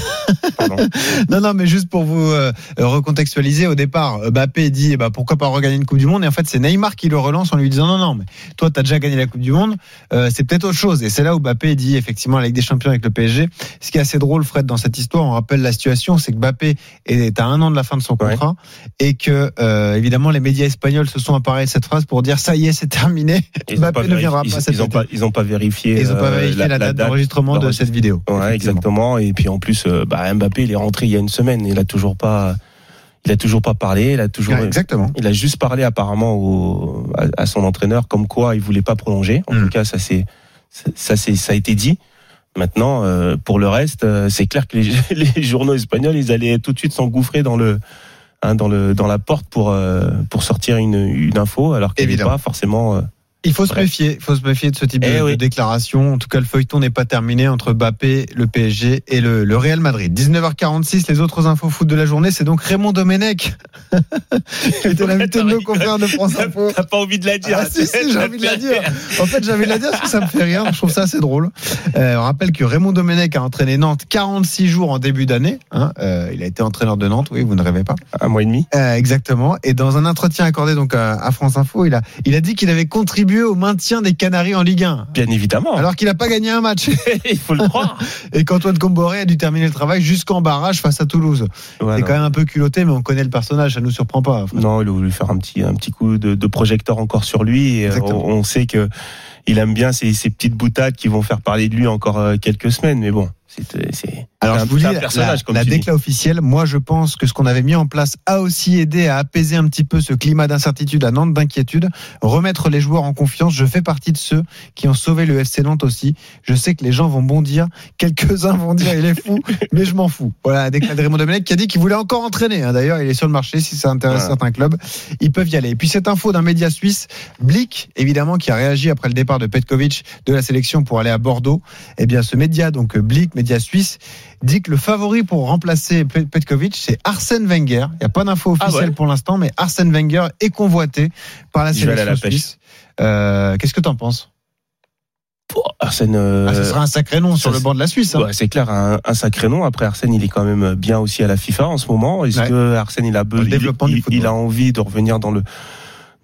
S3: Non, non, mais juste pour vous euh, recontextualiser, au départ, euh, Mbappé dit eh ben, pourquoi pas regagner une Coupe du Monde? Et en fait, c'est Neymar qui le relance en lui disant non, non, mais toi, tu as déjà gagné la Coupe du Monde, euh, c'est peut-être autre chose. Et c'est là où Mbappé dit effectivement la Ligue des Champions avec le PSG. Ce qui est assez drôle, Fred, dans cette histoire, on rappelle la situation c'est que Mbappé est à un an de la fin de son
S4: Ouais.
S3: contrat et que, euh, évidemment, les médias espagnols se sont emparés de cette phrase pour dire ça y est, c'est terminé.
S4: Ils ont
S3: Mbappé ne viendra pas
S4: ils,
S3: cet
S4: ils ont
S3: été.
S4: pas, ils ont pas vérifié.
S3: Ils n'ont pas vérifié la, date d'enregistrement de cette vidéo.
S4: Ouais, exactement. Et puis en plus, euh, bah, Mbappé, il est rentré il y a une semaine. Il a toujours pas, il a toujours pas parlé. Il a toujours,
S3: Ouais, exactement.
S4: il a juste parlé apparemment au, à, à son entraîneur comme quoi il voulait pas prolonger. En
S3: Mm.
S4: tout cas, ça c'est, ça c'est, ça a été dit. Maintenant, euh, pour le reste, euh, c'est clair que les, les journaux espagnols, ils allaient tout de suite s'engouffrer dans le, hein, dans le, dans la porte pour euh, pour sortir une, une info, alors qu'elle n'est pas forcément.
S3: Il faut se méfier, faut se méfier de ce type de,
S4: Eh oui.
S3: de déclaration. En tout cas, le feuilleton n'est pas terminé entre Mbappé, le PSG et le, le Real Madrid. 19h46, les autres infos foot de la journée, c'est donc Raymond Domenech, qui était l'invité de nos confrères de France Info.
S4: T'as pas envie de la dire
S3: Ah, si, si, j'ai envie de la dire. En fait, j'ai envie de la dire parce que ça me fait rire. Je trouve ça assez drôle. Euh, on rappelle que Raymond Domenech a entraîné Nantes 46 jours en début d'année. hein. Euh, il a été entraîneur de Nantes, oui, vous ne rêvez pas.
S4: Un mois et demi.
S3: Euh, exactement. Et dans un entretien accordé donc à, à France Info, il a, il a dit qu'il avait contribué au maintien des Canaries en Ligue 1.
S4: Bien évidemment.
S3: Alors qu'il n'a pas gagné un match.
S4: il faut le croire.
S3: Et qu'Antoine Comboré a dû terminer le travail jusqu'en barrage face à Toulouse.
S4: Ouais,
S3: c'est quand même un peu culotté, mais on connaît le personnage, ça nous surprend pas.
S4: Non, il a voulu faire un petit, un petit coup de, de projecteur encore sur lui. Et euh, on sait que il aime bien ces, ces petites boutades qui vont faire parler de lui encore euh, quelques semaines. Mais bon, c'est, euh, c'est
S3: Alors
S4: c'est
S3: je
S4: un,
S3: vous
S4: un
S3: la,
S4: personnage,
S3: la décla officielle, moi je pense que ce qu'on avait mis en place a aussi aidé à apaiser un petit peu ce climat d'incertitude à Nantes, d'inquiétude, remettre les joueurs en confiance. Je fais partie de ceux qui ont sauvé le FC Nantes aussi. Je sais que les gens vont bondir, quelques-uns vont dire il est fou, mais je m'en fous. Voilà, la décla de Raymond Domenech qui a dit qu'il voulait encore entraîner. hein. D'ailleurs, il est sur le marché, si ça intéresse
S4: Voilà.
S3: certains clubs, ils peuvent y aller. Et puis cette info d'un média suisse, Blick, évidemment, qui a réagi après le départ de Petkovic de la sélection pour aller à Bordeaux. Eh bien, ce média, donc Blick, média suisse, dit que le favori pour remplacer Pe- Petkovic, c'est Arsène Wenger. Il n'y a pas d'info
S4: Ah
S3: officielle
S4: ouais.
S3: pour l'instant, mais Arsène Wenger est convoité par la
S4: Il
S3: sélection
S4: la
S3: suisse. Euh, Qu'est-ce que tu en penses
S4: Arsène.
S3: Ah, ce sera un sacré nom sur le banc de la Suisse. Hein.
S4: Ouais, c'est clair, un, un, sacré nom. Après, Arsène, il est quand même bien aussi à la FIFA en ce moment. Est-ce
S3: Ouais.
S4: que Arsène, il a, be- il,
S3: football.
S4: il a envie de revenir dans le,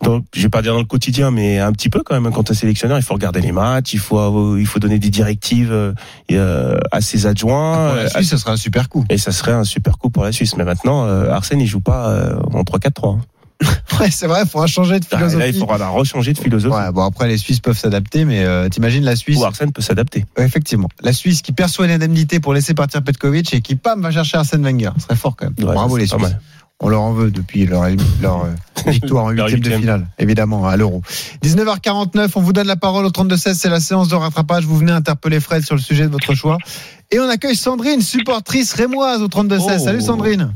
S4: dans, je vais pas dire dans le quotidien, mais un petit peu quand même. Quand tu es sélectionneur, il faut regarder les matchs, il faut, il faut donner des directives euh, euh, à ses adjoints.
S3: Pour la
S4: euh,
S3: Suisse, ce sera un super coup.
S4: et ça serait un super coup pour la Suisse. Mais maintenant, euh, Arsène, il joue pas euh, en 3-4-3. hein.
S3: Ouais, c'est vrai, il faudra changer de
S4: Ah,
S3: philosophie.
S4: Là, il faudra la rechanger de philosophie.
S3: Ouais, bon après les Suisses peuvent s'adapter, mais euh, t'imagines la Suisse
S4: Ou Arsène peut s'adapter.
S3: Ouais, Effectivement, la Suisse qui perçoit une indemnité pour laisser partir Petkovic et qui pam va chercher Arsène Wenger, ce serait fort quand même.
S4: Ouais,
S3: Bravo
S4: ça,
S3: les Suisses. On leur en veut depuis leur, leur euh, victoire en huitième de finale, évidemment, à l'Euro. 19h49, on vous donne la parole au 32-16, c'est la séance de rattrapage. Vous venez interpeller Fred sur le sujet de votre choix. Et on accueille Sandrine, supportrice rémoise au 32-16.
S4: Oh.
S3: Salut Sandrine.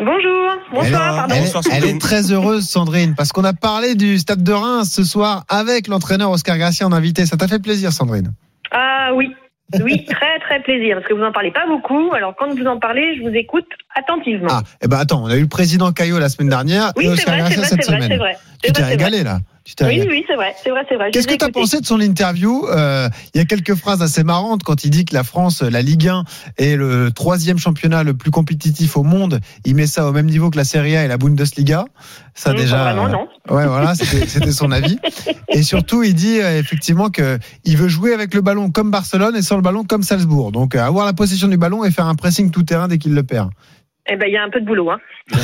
S11: Bonjour, bonsoir,
S3: elle, est-
S11: pardon.
S3: elle elle est très heureuse, Sandrine, parce qu'on a parlé du stade de Reims ce soir avec l'entraîneur Oscar Garcia en invité. Ça t'a fait plaisir, Sandrine?
S11: Ah oui, oui, très très plaisir, parce que vous en parlez pas beaucoup. Alors quand vous en parlez, je vous écoute attentivement.
S3: Ah, eh ben attends, on a eu le président Caillot la semaine dernière
S11: oui,
S3: et
S11: c'est vrai, c'est vrai,
S3: cette
S11: c'est vrai,
S3: semaine.
S11: c'est vrai.
S3: Tu t'es régalé là.
S11: Oui, oui, c'est vrai, c'est vrai, c'est vrai.
S3: Qu'est-ce que tu as pensé de son interview? Euh, Il y a quelques phrases assez marrantes quand il dit que la France, la Ligue 1 est le troisième championnat le plus compétitif au monde. Il met ça au même niveau que la Serie A et la Bundesliga. Ça
S11: Mmh,
S3: déjà.
S11: vraiment, non.
S3: Ouais, voilà, c'était c'était son avis. Et surtout, il dit euh, effectivement que il veut jouer avec le ballon comme Barcelone et sans le ballon comme Salzbourg. Donc euh, avoir la possession du ballon et faire un pressing tout terrain dès qu'il le perd.
S11: Eh ben, il y a un peu de boulot. Hein.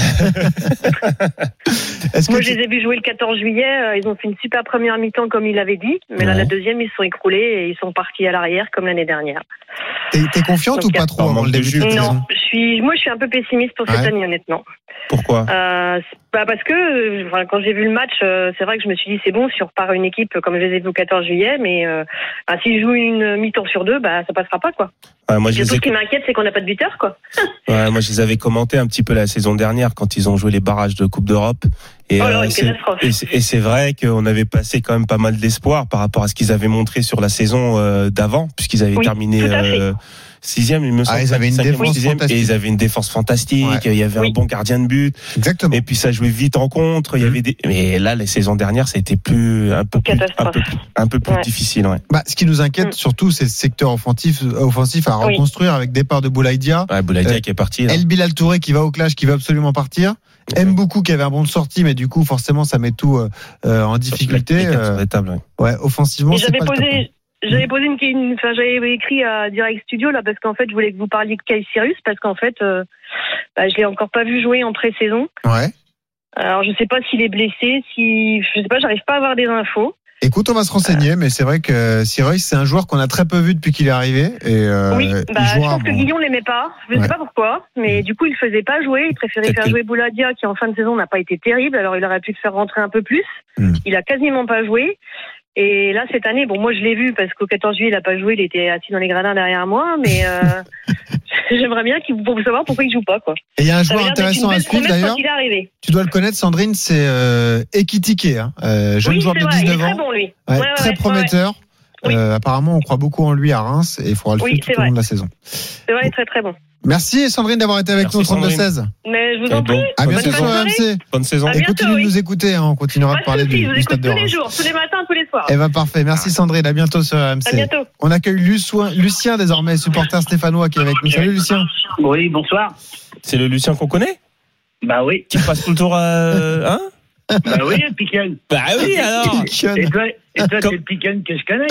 S3: Est-ce que
S11: Moi,
S3: tu-
S11: je les ai vus jouer le 14 juillet. euh, Ils ont fait une super première mi-temps, comme il avait dit. Mais là, la deuxième, ils se sont écroulés et ils sont partis à l'arrière, comme l'année dernière.
S3: t'es t'es confiante
S11: Donc,
S3: ou pas trop avant
S4: manque
S3: le début
S11: Non, je suis, moi, je suis un peu pessimiste pour cette
S3: Ouais.
S11: année, honnêtement.
S4: Pourquoi?
S11: Euh, pas parce que euh, enfin, quand j'ai vu le match, euh, c'est vrai que je me suis dit c'est bon si on repart une équipe comme je les ai vus au 14 juillet, mais euh, bah, s'ils jouent une mi-temps sur deux, bah ça passera pas quoi.
S4: Ouais, moi, je
S11: tout
S4: ai
S11: ce qui m'inquiète, c'est qu'on n'a pas de buteur quoi.
S4: Ouais, moi, je les avais commentés un petit peu la saison dernière quand ils ont joué les barrages de Coupe d'Europe. Et,
S11: Oh là,
S4: euh, c'est- vrai qu'on avait passé quand même pas mal d'espoir par rapport à ce qu'ils avaient montré sur la saison euh, d'avant, puisqu'ils avaient
S11: Oui,
S4: terminé euh, sixième, il me semble.
S3: Ah, ils avaient une défense
S4: sixième,
S3: fantastique.
S4: Et ils avaient une défense fantastique.
S3: Ouais.
S4: Il y avait
S11: Oui.
S4: un bon gardien de but.
S3: Exactement.
S4: Et puis ça jouait vite en contre. Il y avait des. Mais là, les saisons dernières, ça a été plus un peu plus un peu, un peu plus
S11: Ouais.
S4: difficile. Ouais.
S3: Bah, ce qui nous inquiète
S11: Mm.
S3: surtout, c'est le secteur offensif, offensif à
S11: Oui.
S3: reconstruire avec départ de Boulaïdia,
S4: Ouais, Boulaïdia
S3: Euh,
S4: qui est parti. là.
S3: El Bilal Touré qui va au clash, qui va absolument partir. Aime beaucoup qui avait un bon de sortie, mais du coup, forcément, ça met tout euh, euh, en difficulté.
S4: Sur
S3: Euh,
S4: les tables, ouais.
S3: ouais, offensivement,
S11: j'avais
S3: top, hein.
S11: posé, j'avais posé une, une- enfin j'avais écrit à Direct Studio là parce qu'en fait je voulais que vous parliez de Kai Cyrus parce qu'en fait euh, bah, je l'ai encore pas vu jouer en pré-saison.
S3: Ouais.
S11: Alors je sais pas s'il est blessé, si je sais pas, j'arrive pas à avoir des infos.
S3: Écoute, on va se renseigner, mais c'est vrai que Cyrus, c'est un joueur qu'on a très peu vu depuis qu'il est arrivé. Et euh,
S11: oui,
S3: il
S11: bah, je pense que
S3: bon.
S11: Guillon l'aimait pas. Je
S3: Ouais.
S11: sais pas pourquoi, mais du coup il faisait pas jouer. Il préférait faire
S4: que-
S11: jouer Bouladia qui en fin de saison n'a pas été terrible. Alors il aurait pu le faire rentrer un peu plus.
S3: Hmm.
S11: Il a quasiment pas joué. Et là cette année, bon moi je l'ai vu parce qu'au 14 juillet il a pas joué, il était assis dans les gradins derrière moi, mais euh, j'aimerais bien qu'il pour savoir pourquoi il joue pas quoi.
S3: Et il y a un joueur intéressant à suivre d'ailleurs. Tu dois le connaître, Sandrine, c'est euh, Ekitike, hein, euh, jeune
S11: oui,
S3: joueur de
S11: vrai, il est
S3: 19
S11: très
S3: ans.
S11: bon lui.
S3: Ouais,
S11: Ouais, ouais,
S3: très prometteur.
S11: Oui.
S3: Euh, apparemment, on croit beaucoup en lui à Reims et il faudra le
S11: Oui,
S3: suivre tout au long de la saison.
S11: C'est vrai, très très bon.
S3: Merci Sandrine d'avoir été avec
S4: Merci,
S3: nous au 32-16.
S11: Mais je vous en
S4: bon,
S11: prie.
S3: À
S11: Bonne
S3: bientôt sur. RMC.
S4: Bonne saison.
S3: Et
S11: bientôt,
S3: continue de
S11: oui.
S3: nous écouter, hein, on continuera
S11: Pas
S3: de
S11: de
S3: parler
S11: soucis,
S3: du,
S11: vous
S3: du stade de
S11: tous les
S3: Reims.
S11: jours, tous les matins, tous les soirs.
S3: Eh ben parfait, merci Sandrine, à bientôt sur RMC.
S11: À bientôt.
S3: On accueille Lucien, Lucien désormais, supporter stéphanois qui est avec nous. Salut Lucien.
S12: Oui, bonsoir.
S4: C'est le Lucien qu'on connaît?
S12: Bah oui.
S4: Qui passe tout le tour à. Hein?
S12: Bah oui, le Piquen.
S4: Bah oui, alors
S12: Et toi, et toi
S4: Comme-
S12: c'est le Piquen que je connais.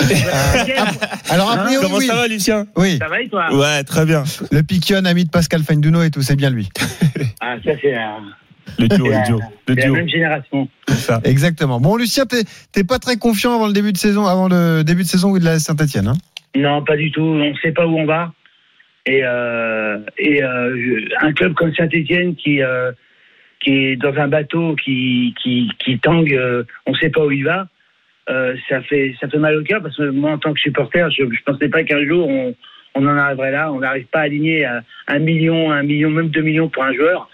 S3: Alors a
S12: Hein,
S3: priori,
S4: Comment
S3: oui.
S4: ça va, Lucien
S3: Oui,
S12: Ça va et toi
S4: Ouais, très bien.
S3: le Piquion, ami de Pascal Feinduno et tout, c'est bien lui.
S12: Ah, ça c'est la,
S4: Le duo, le duo. Le
S12: c'est la
S4: duo.
S12: même génération.
S4: c'est ça.
S3: Exactement. Bon Lucien, t'es t'es pas très confiant avant le début de saison, avant le début de saison oui, de la Saint-Etienne. Hein?
S12: Non, pas du tout. On ne sait pas où on va. Et, euh, et euh, un club comme Saint-Etienne qui, euh, qui est dans un bateau qui, qui, qui tangue, euh, on ne sait pas où il va. Euh, ça fait ça fait mal au cœur parce que moi en tant que supporter, je ne pensais pas qu'un jour on, on en arriverait là. On n'arrive pas à aligner à un million, un million, même deux millions pour un joueur.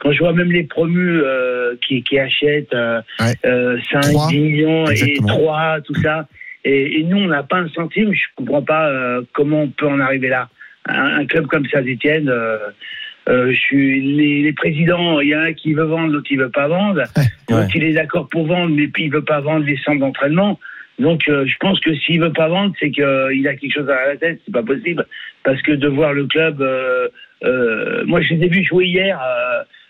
S12: Quand je vois même les promus euh, qui, qui achètent
S3: Ouais.
S12: euh, 5,
S3: Trois.
S12: 10 millions
S3: Exactement.
S12: et 3, tout ça, et, et nous on n'a pas un centime, je comprends pas comment on peut en arriver là. Un, un club comme Saint-Etienne, euh, euh, je suis les, les présidents, il y en a un qui veut vendre, l'autre qui veut pas vendre,
S4: Ouais.
S12: il est d'accord pour vendre, mais puis il veut pas vendre les centres d'entraînement. Donc, euh, je pense que s'il veut pas vendre, c'est qu'il a quelque chose à la tête. C'est pas possible parce que de voir le club. Euh, euh, moi, je les ai vus jouer hier.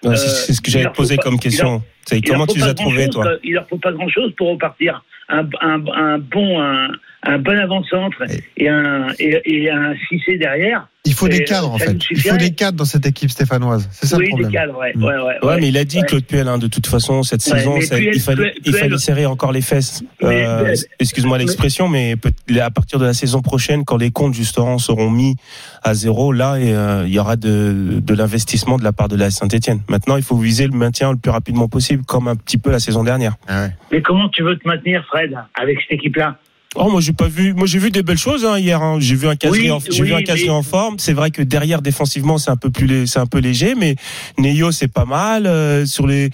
S4: C'est ce que j'avais posé comme question.
S12: Il
S4: comment
S12: leur faut
S4: tu les
S12: pas
S4: as trouvés,
S12: grand-chose,
S4: toi
S12: euh, Il leur faut pas grand chose pour repartir. Un, un, un bon, un, un bon avant-centre et un, et, et un 6 derrière.
S3: Il faut des cadres, en fait. Il faut des cadres dans cette équipe stéphanoise. C'est ça
S12: oui,
S3: le problème.
S12: des cadres, ouais.
S3: Mm.
S12: ouais, ouais,
S4: Ouais, mais il a dit
S12: Ouais.
S4: Claude Puel, hein, de toute façon, cette
S12: Ouais,
S4: saison,
S12: mais
S4: ça-
S12: Puel-
S4: il fallait,
S12: Puel-
S4: il fallait
S12: Puel-
S4: serrer encore les fesses. Euh, Excuse-moi l'expression, mais à partir de la saison prochaine, quand les comptes justement seront mis à zéro, là, et, euh, il y aura de, de l'investissement de la part de la Saint-Etienne. Maintenant, il faut viser le maintien le plus rapidement possible, comme un petit peu la saison dernière.
S3: Ah
S12: Mais comment tu veux te maintenir, Fred, avec cette équipe-là?
S4: Oh, moi j'ai pas vu, moi j'ai vu des belles choses hein, hier. hein. J'ai vu un Casery,
S12: Oui,
S4: en, j'ai vu un
S12: mais-
S4: en forme. C'est vrai que derrière défensivement c'est un peu plus, c'est un peu léger, mais Neyo c'est pas mal euh, sur les.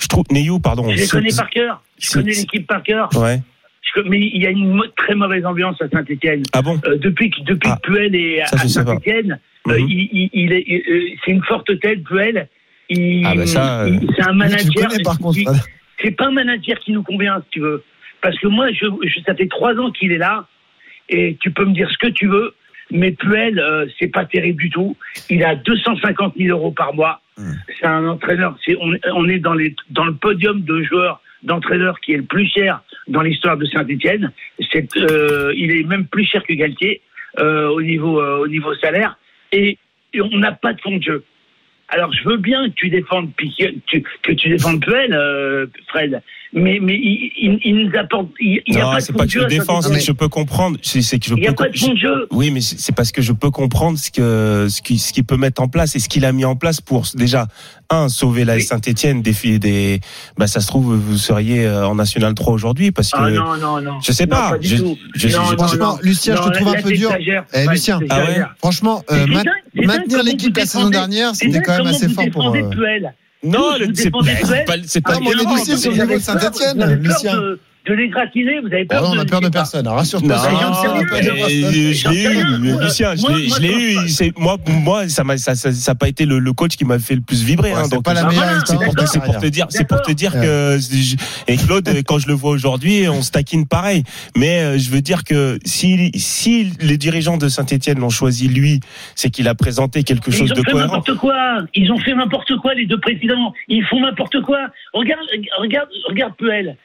S4: Je trouve Neyo, pardon.
S12: Je les connais par cœur. Je
S4: c'est-
S12: connais l'équipe par cœur.
S4: Ouais.
S12: Je- Mais il y a une mo- très mauvaise ambiance à Saint-Etienne.
S4: Ah bon?
S12: Depuis que depuis
S4: Ah,
S12: que Puel est
S4: ça,
S12: à. Saint-Etienne,
S4: Mhm.
S12: il, il- il est, euh, c'est une forte tête, Puel. Il,
S4: Ah bah ça,
S12: il- c'est un manager.
S3: connais par contre.
S12: c'est pas un manager qui nous convient, si tu veux. Parce que moi, je, je- ça fait trois ans qu'il est là, et tu peux me dire ce que tu veux, mais Puel, euh, c'est pas terrible du tout. Il a 250 000 euros par mois. C'est un entraîneur. C'est, on, on est dans, les, dans le podium de joueurs, d'entraîneurs qui est le plus cher dans l'histoire de Saint-Etienne. C'est, euh, il est même plus cher que Galtier euh, au niveau euh, au niveau salaire. Et, et on n'a pas de fond de jeu. Alors je veux bien que tu défendes Piquet- que tu défendes Puel, euh, Fred, mais mais il, il, il nous apporte. Il, il y a
S4: non,
S12: pas de
S4: c'est pas
S12: de
S4: que je défends, c'est que je peux comprendre. C'est c'est que je
S12: Il y a
S4: peux
S12: pas de de jeu.
S4: Oui, mais c'est parce que je peux comprendre ce que ce qu'il ce qu'il peut mettre en place et ce qu'il a mis en place pour déjà un sauver la
S12: Oui.
S4: Saint-Étienne des filles des. Bah ça se trouve vous seriez euh, en National 3 aujourd'hui parce que.
S12: Ah non non non.
S4: Je sais
S12: Non,
S4: pas. Je- je-
S12: Non, non,
S3: Franchement,
S12: non.
S3: Lucien, je
S12: Non,
S3: te trouve un peu dur. Eh, Lucien.
S4: Ah
S3: Franchement, euh, maintenir l'équipe la saison dernière, c'était quand même assez fort pour.
S4: Non,
S12: Tous,
S4: le-
S12: vous
S4: c'est c'est
S12: Puel.
S4: pas c'est
S3: Ah,
S4: pas
S3: dossiers sur le
S12: Vous avez
S3: de
S12: peur-
S3: Saint-Etienne,
S12: de-
S3: non, on a peur de
S12: je
S3: personne. Rassure-toi.
S4: Je l'ai eu,
S12: Moi,
S4: Lucien, je l'ai- je l'ai eu. Moi, moi, ça m'a, ça, ça, ça a pas été le, le coach qui m'a fait le plus vibrer.
S3: Ouais,
S4: hein,
S3: c'est
S4: donc
S3: pas la
S12: Ah,
S3: meilleure
S4: c'est pour, te dire, c'est pour te dire que et Claude, quand je le vois aujourd'hui, on se taquine pareil. Mais euh, je veux dire que si si les dirigeants de Saint-Étienne l'ont choisi lui, c'est qu'il a présenté quelque chose
S12: ils
S4: de
S12: ont fait
S4: cohérent.
S12: n'importe quoi. Ils ont fait n'importe quoi, les deux présidents. Ils font n'importe quoi. Regarde, regarde, regarde Puel.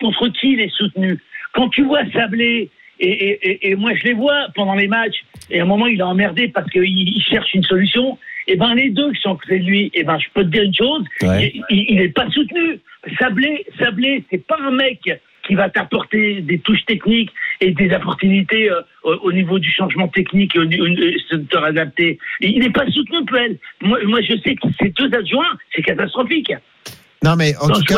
S12: Contre qui il est soutenu Quand tu vois Sablé, et, et, et, et moi je les vois pendant les matchs, et à un moment il a emmerdé parce qu'il il cherche une solution. Et ben les deux qui sont à côté de lui, et ben je peux te dire une chose,
S4: Ouais.
S12: il, il est pas soutenu. Sablé, Sablé, c'est pas un mec qui va t'apporter des touches techniques et des opportunités euh, au, au niveau du changement technique et secteur adapté. Et Il n'est pas soutenu, Puel. Moi, moi, je sais que ces deux adjoints, c'est catastrophique.
S3: Non, mais en tout cas,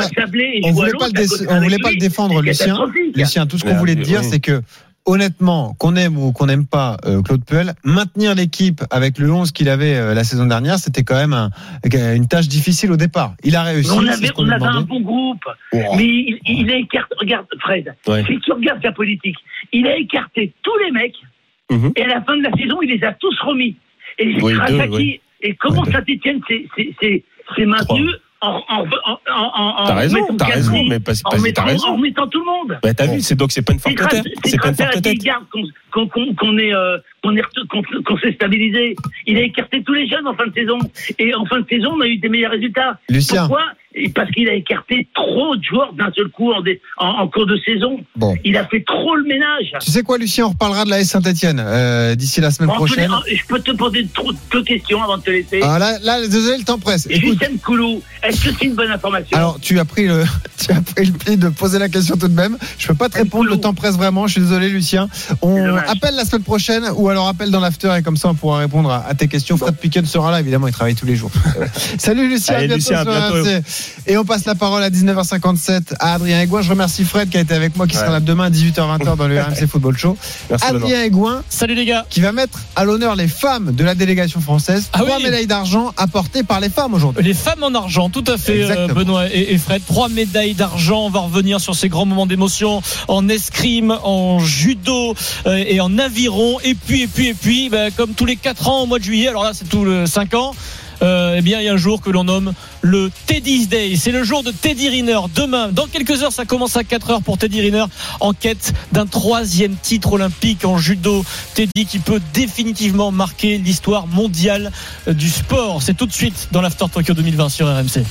S3: on voulait pas le, on voulait pas le défendre,
S12: c'est
S3: Lucien. Lucien, tout ce qu'on
S4: Mais,
S3: voulait te dire,
S4: oui.
S3: c'est que honnêtement, qu'on aime ou qu'on n'aime pas euh, Claude Puel, maintenir l'équipe avec le 11 qu'il avait euh, la saison dernière, c'était quand même un- une tâche difficile au départ. Il a réussi.
S12: Mais on
S3: c'est
S12: avait, on un bon groupe.
S3: Oh.
S12: Mais il, il a écarté. Regarde, Fred,
S4: Ouais.
S12: si tu regardes sa politique, il a écarté tous les mecs
S4: Mhm.
S12: et à la fin de la saison, il les a tous remis. Et
S4: Oui,
S12: grâce
S4: deux,
S12: à qui
S4: oui.
S12: Et comment s'est- s'est- s'est s'est maintenu en, en, en, en, en
S4: T'as raison, t'as raison, mais pas-
S12: en
S4: pas-
S12: mettant,
S4: t'as raison.
S12: en mettant tout le monde.
S4: Bah, t'as
S3: Bon.
S4: vu, c'est donc c'est pas une forte tête.
S12: c'est
S4: pas une forte tête.
S12: Garde qu'on qu'on qu'on est euh, qu'on est qu'on qu'on s'est stabilisé. Il a écarté tous les jeunes en fin de saison et en fin de saison on a eu des meilleurs résultats.
S3: Lucien.
S12: Pourquoi Parce qu'il a écarté trop de joueurs d'un seul coup en, dé- en, en cours de saison.
S3: Bon.
S12: Il a fait trop le ménage.
S3: Tu sais quoi, Lucien, on reparlera de la S Saint-Etienne euh, d'ici la semaine
S12: Bon, en tous les-
S3: prochaine.
S12: je peux te poser trop, deux questions avant de te laisser.
S3: Ah, là, là, désolé, le temps presse.
S12: Justin Koulou, est-ce que c'est une bonne information
S3: alors tu as pris le, tu as pris le pli de poser la question tout de même. Je peux pas te répondre, le temps presse vraiment. Je suis désolé, Lucien. On appelle la semaine prochaine ou alors appelle dans l'after et comme ça on pourra répondre à, à tes questions. Fred Piquen sera là, évidemment, il travaille tous les jours. Salut Lucien,
S4: Allez,
S3: à bientôt
S4: Lucien, à bientôt.
S3: Et on passe la parole à 19h57 à Adrien Aigouin. Je remercie Fred qui a été avec moi, qui sera là demain à 18h20 dans le RMC Football Show.
S4: Merci.
S3: Adrien Aigouin
S13: Salut les gars.
S3: qui va mettre à l'honneur les femmes de la délégation française.
S13: Ah
S3: Trois
S13: oui.
S3: médailles d'argent apportées par les femmes aujourd'hui.
S13: Les femmes en argent, tout à fait, euh,
S3: Exactement.
S13: Benoît et, et Fred. Trois médailles d'argent. On va revenir sur ces grands moments d'émotion en escrime, en judo euh, et en aviron. Et puis, et puis, et puis, bah, comme tous les quatre ans au mois de juillet, alors là, c'est tous les cinq ans. Euh, eh bien, il y a un jour que l'on nomme le Teddy's Day. C'est le jour de Teddy Riner. Demain, dans quelques heures, ça commence à 4 heures pour Teddy Riner en quête d'un troisième titre olympique en judo. Teddy qui peut définitivement marquer l'histoire mondiale du sport. C'est tout de suite dans l'After Tokyo 2020 sur RMC.